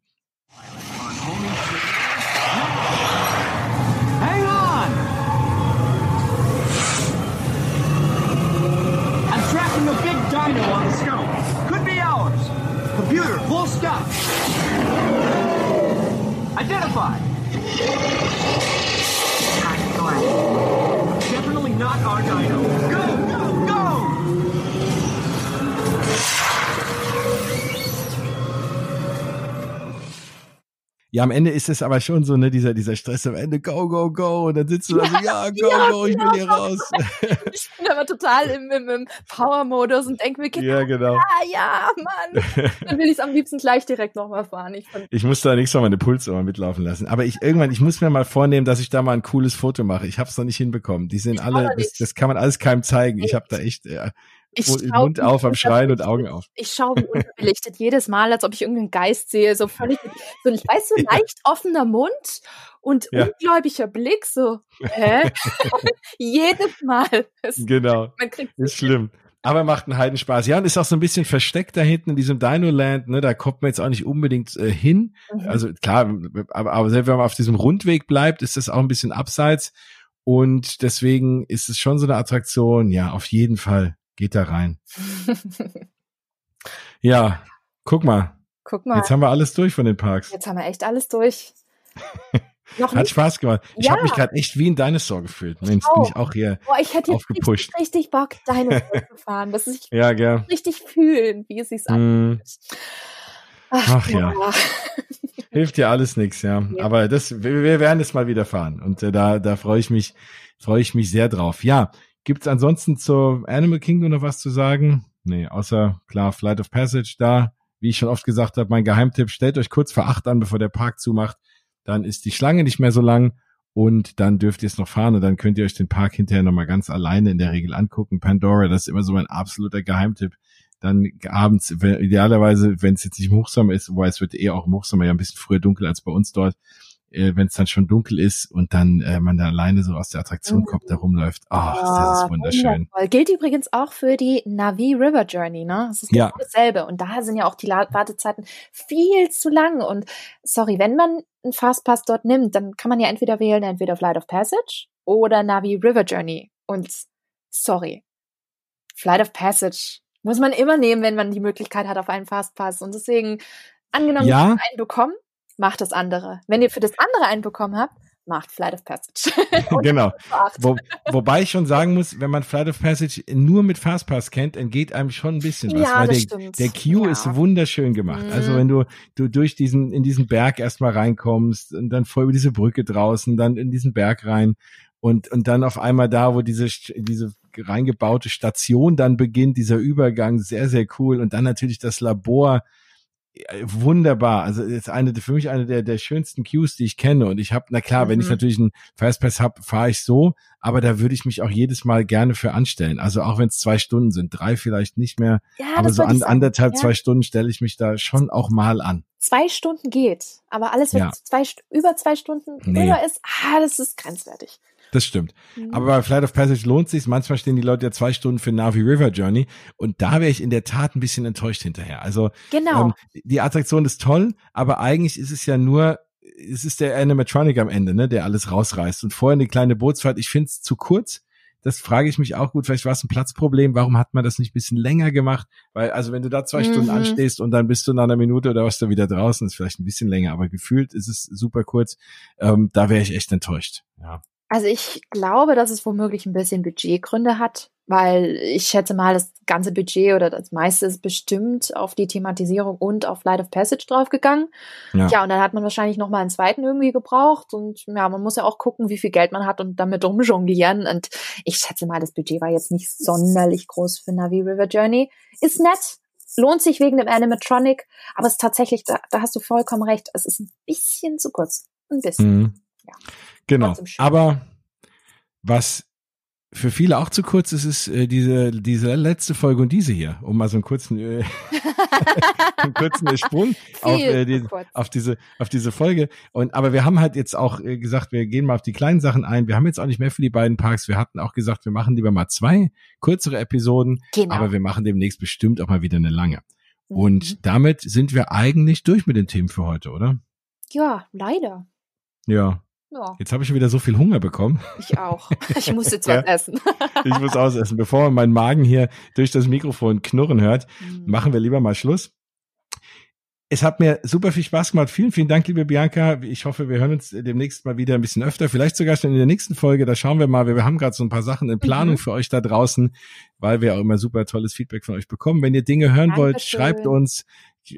Ja, am Ende ist es aber schon so, ne, dieser, dieser Stress am Ende, go, go, go, und dann sitzt du da so, ja, go, ja, go, ich will genau. hier raus. Ich bin aber total im, im, im Power-Modus und denke mir, ja, genau. ja, ja, Mann. Dann will ich es am liebsten gleich direkt nochmal fahren. Ich Ich muss da nächstes Mal meine Pulsuhr mal mitlaufen lassen. Aber ich irgendwann, ich muss mir mal vornehmen, dass ich da mal ein cooles Foto mache. Ich habe es noch nicht hinbekommen. Die sind Ich alle, das, das kann man alles keinem zeigen. Ich habe da echt äh, ich Mund auf am Schreien und Augen auf. Ich schaue wie unterbelichtet jedes Mal, als ob ich irgendeinen Geist sehe. So völlig, so, ich weiß, so leicht offener Mund und Ja. ungläubiger Blick. So, hä? jedes Mal. Es, Genau. Ist schlimm. Aber macht einen Heidenspaß. Ja, und ist auch so ein bisschen versteckt da hinten in diesem Dino-Land, ne, da kommt man jetzt auch nicht unbedingt äh, hin. Mhm. Also klar, aber, aber selbst wenn man auf diesem Rundweg bleibt, ist das auch ein bisschen abseits. Und deswegen ist es schon so eine Attraktion. Ja, auf jeden Fall. Geht da rein. Ja, guck mal. Guck mal, Jetzt jetzt, haben wir alles durch von den Parks. haben wir echt alles durch. Noch Hat. Spaß gemacht. Ich Ja. habe mich gerade echt wie ein Dinosaur gefühlt. Mensch, auch. bin ich auch hier. Boah, ich hätte jetzt richtig, richtig Bock, Dinosaur zu fahren. Das ist Ja, gell. richtig fühlen, wie es sich Hm, anfühlt. Ach ja. hilft dir alles nichts, ja. Ja. Aber das, wir, wir werden es mal wieder fahren. Und äh, da, da freue ich mich, freue ich mich sehr drauf. Ja, gibt's ansonsten zur Animal Kingdom noch was zu sagen? Nee, außer klar, Flight of Passage da. Wie ich schon oft gesagt habe, mein Geheimtipp, stellt euch kurz vor acht an, bevor der Park zumacht. Dann ist die Schlange nicht mehr so lang und dann dürft ihr es noch fahren und dann könnt ihr euch den Park hinterher nochmal ganz alleine in der Regel angucken. Pandora, das ist immer so mein absoluter Geheimtipp. Dann abends, idealerweise, wenn es jetzt nicht im Hochsommer ist, wobei es wird eh auch im Hochsommer ja ein bisschen früher dunkel als bei uns dort, äh, wenn es dann schon dunkel ist und dann äh, man da alleine so aus der Attraktion Mhm. kommt, da rumläuft. Ach, das Ah, ist wunderschön. wundervoll. Gilt übrigens auch für die Navi River Journey, ne? Das ist Ja. genau dasselbe. Und da sind ja auch die La- Wartezeiten viel zu lang. Und sorry, wenn man einen Fastpass dort nimmt, dann kann man ja entweder wählen, entweder Flight of Passage oder Navi River Journey. Und sorry, Flight of Passage muss man immer nehmen, wenn man die Möglichkeit hat auf einen Fastpass. Und deswegen, angenommen, Ja. habt einen bekommen, macht das andere. Wenn ihr für das andere einen bekommen habt, macht Flight of Passage. Genau. Wo, wobei ich schon sagen muss, wenn man Flight of Passage nur mit Fastpass kennt, entgeht einem schon ein bisschen was. Ja, weil das der, stimmt. der Queue Ja. ist wunderschön gemacht. Mhm. Also wenn du, du durch diesen, in diesen Berg erstmal reinkommst und dann voll über diese Brücke draußen, dann in diesen Berg rein und, und dann auf einmal da, wo diese, diese reingebaute Station dann beginnt, dieser Übergang, sehr, sehr cool. Und dann natürlich das Labor, wunderbar. Also ist eine für mich eine der der schönsten Cues, die ich kenne. Und ich habe, na klar, wenn ich Mhm. natürlich einen Fastpass habe, fahre ich so, aber da würde ich mich auch jedes Mal gerne für anstellen. Also auch wenn es zwei Stunden sind, drei vielleicht nicht mehr, Ja, aber so an, anderthalb, Ja. zwei Stunden stelle ich mich da schon auch mal an. Zwei Stunden geht, aber alles, was Ja. zwei, über zwei Stunden Nee. drüber ist, ah, das ist grenzwertig. Das stimmt. Mhm. Aber bei Flight of Passage lohnt sich. Manchmal stehen die Leute ja zwei Stunden für Navi River Journey und da wäre ich in der Tat ein bisschen enttäuscht hinterher. Also genau. Ähm, die Attraktion ist toll, aber eigentlich ist es ja nur, es ist der Animatronic am Ende, ne, der alles rausreißt. Und vorher eine kleine Bootsfahrt, ich finde es zu kurz. Das frage ich mich auch gut. Vielleicht war es ein Platzproblem. Warum hat man das nicht ein bisschen länger gemacht? Weil, also wenn du da zwei Mhm. Stunden anstehst und dann bist du nach einer Minute oder was da wieder draußen, ist vielleicht ein bisschen länger, aber gefühlt ist es super kurz. Ähm, da wäre ich echt enttäuscht. Ja. Also ich glaube, dass es womöglich ein bisschen Budgetgründe hat, weil ich schätze mal, das ganze Budget oder das meiste ist bestimmt auf die Thematisierung und auf Flight of Passage draufgegangen. Ja. Ja, und dann hat man wahrscheinlich noch mal einen zweiten irgendwie gebraucht und ja, man muss ja auch gucken, wie viel Geld man hat und damit rumjonglieren und ich schätze mal, das Budget war jetzt nicht sonderlich groß für Navi River Journey. Ist nett, lohnt sich wegen dem Animatronic, aber es ist tatsächlich, da, da hast du vollkommen recht, es ist ein bisschen zu kurz. Ein bisschen. Mhm. Ja. Genau. Aber was für viele auch zu kurz ist, ist äh, diese, diese letzte Folge und diese hier, um mal so einen kurzen, äh, einen kurzen Sprung auf, äh, die, auf diese auf diese Folge und aber wir haben halt jetzt auch äh, gesagt, wir gehen mal auf die kleinen Sachen ein. Wir haben jetzt auch nicht mehr für die beiden Parks. Wir hatten auch gesagt, wir machen lieber mal zwei kürzere Episoden, Genau. aber wir machen demnächst bestimmt auch mal wieder eine lange. Mhm. Und damit sind wir eigentlich durch mit den Themen für heute, oder? ja, leider. Ja. Ja, Jetzt habe ich wieder so viel Hunger bekommen. ich auch. Ich muss jetzt was Ja. essen. Ich muss ausessen. Bevor mein Magen hier durch das Mikrofon knurren hört, Mhm. machen wir lieber mal Schluss. Es hat mir super viel Spaß gemacht. Vielen, vielen Dank, liebe Bianca. Ich hoffe, wir hören uns demnächst mal wieder ein bisschen öfter. Vielleicht sogar schon in der nächsten Folge. Da schauen wir mal. Wir haben gerade so ein paar Sachen in Planung Mhm. für euch da draußen, weil wir auch immer super tolles Feedback von euch bekommen. Wenn ihr Dinge hören wollt, Dankeschön. schreibt uns.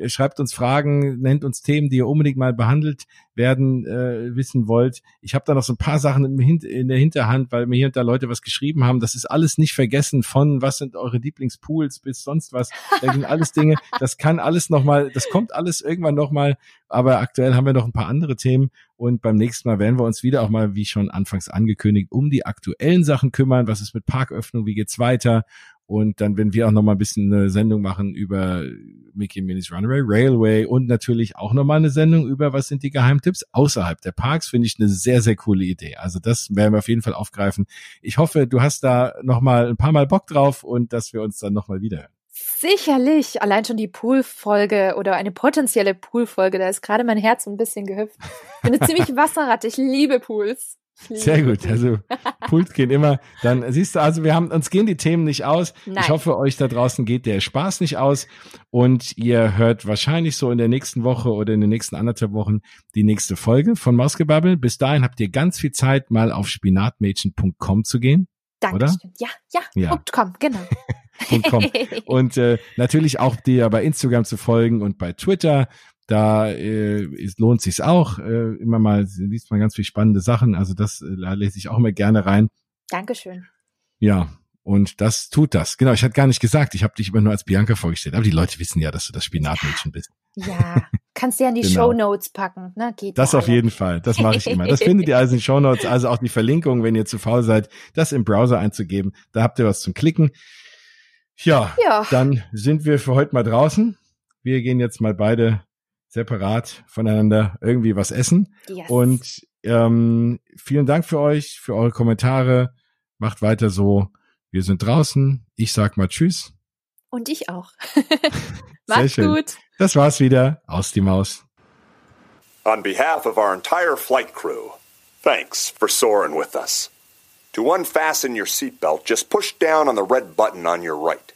Schreibt uns Fragen, nennt uns Themen, die ihr unbedingt mal behandelt werden äh, wissen wollt. Ich habe da noch so ein paar Sachen in der Hinterhand, weil mir hier und da Leute was geschrieben haben. Das ist alles nicht vergessen von was sind eure Lieblingspools bis sonst was. Da sind alles Dinge. Das kann alles nochmal, das kommt alles irgendwann nochmal. Aber aktuell haben wir noch ein paar andere Themen und beim nächsten Mal werden wir uns wieder auch mal, wie schon anfangs angekündigt, um die aktuellen Sachen kümmern. Was ist mit Parköffnung? Wie geht's weiter? Und dann werden wir auch noch mal ein bisschen eine Sendung machen über Mickey Minis Runaway Railway und natürlich auch noch mal eine Sendung über was sind die Geheimtipps außerhalb der Parks. Finde ich eine sehr, sehr coole Idee. Also das werden wir auf jeden Fall aufgreifen. Ich hoffe, du hast da noch mal ein paar Mal Bock drauf und dass wir uns dann noch mal wiederhören. Sicherlich. Allein schon die Poolfolge oder eine potenzielle Poolfolge, da ist gerade mein Herz ein bisschen gehüpft. Ich bin eine ziemlich Wasserratte. Ich liebe Pools. Sehr gut. Also Pult gehen immer. Dann siehst du, also wir haben uns gehen die Themen nicht aus. Nein. Ich hoffe, euch da draußen geht der Spaß nicht aus und ihr hört wahrscheinlich so in der nächsten Woche oder in den nächsten anderthalb Wochen die nächste Folge von Mausgebabbel. Bis dahin habt ihr ganz viel Zeit, mal auf spinatmädchen.com zu gehen. Danke. Oder? Ja, ja, ja. .com, genau. und äh, natürlich auch dir bei Instagram zu folgen und bei Twitter. Da äh, ist, lohnt sich's auch. Äh, immer mal liest man ganz viel spannende Sachen. Also das äh, lese ich auch immer gerne rein. Dankeschön. Ja, und das tut das. Genau, ich hatte gar nicht gesagt, ich habe dich immer nur als Bianca vorgestellt. Aber die Leute wissen ja, dass du das Spinatmädchen bist. Ja, kannst du ja in die genau. Show Notes packen. Ne? Geht das auf jeden Fall. Das mache ich immer. Das findet ihr also in den Show Notes. Also auch die Verlinkung, wenn ihr zu faul seid, das im Browser einzugeben. Da habt ihr was zum Klicken. Ja, ja, dann sind wir für heute mal draußen. Wir gehen jetzt mal beide separat voneinander irgendwie was essen. Yes. Und ähm, vielen Dank für euch, für eure Kommentare. Macht weiter so. Wir sind draußen. Ich sag mal Tschüss. Und ich auch. Macht's gut. Das war's wieder. Aus die Maus. On behalf of our entire flight crew, thanks for soaring with us. To unfasten your seatbelt, just push down on the red button on your right.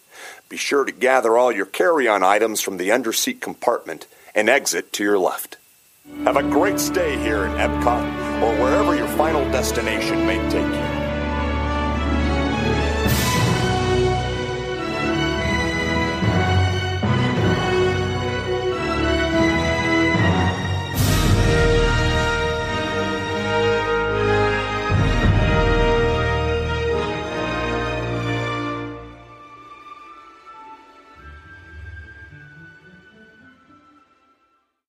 Be sure to gather all your carry-on items from the underseat compartment and exit to your left. Have a great stay here in Epcot or wherever your final destination may take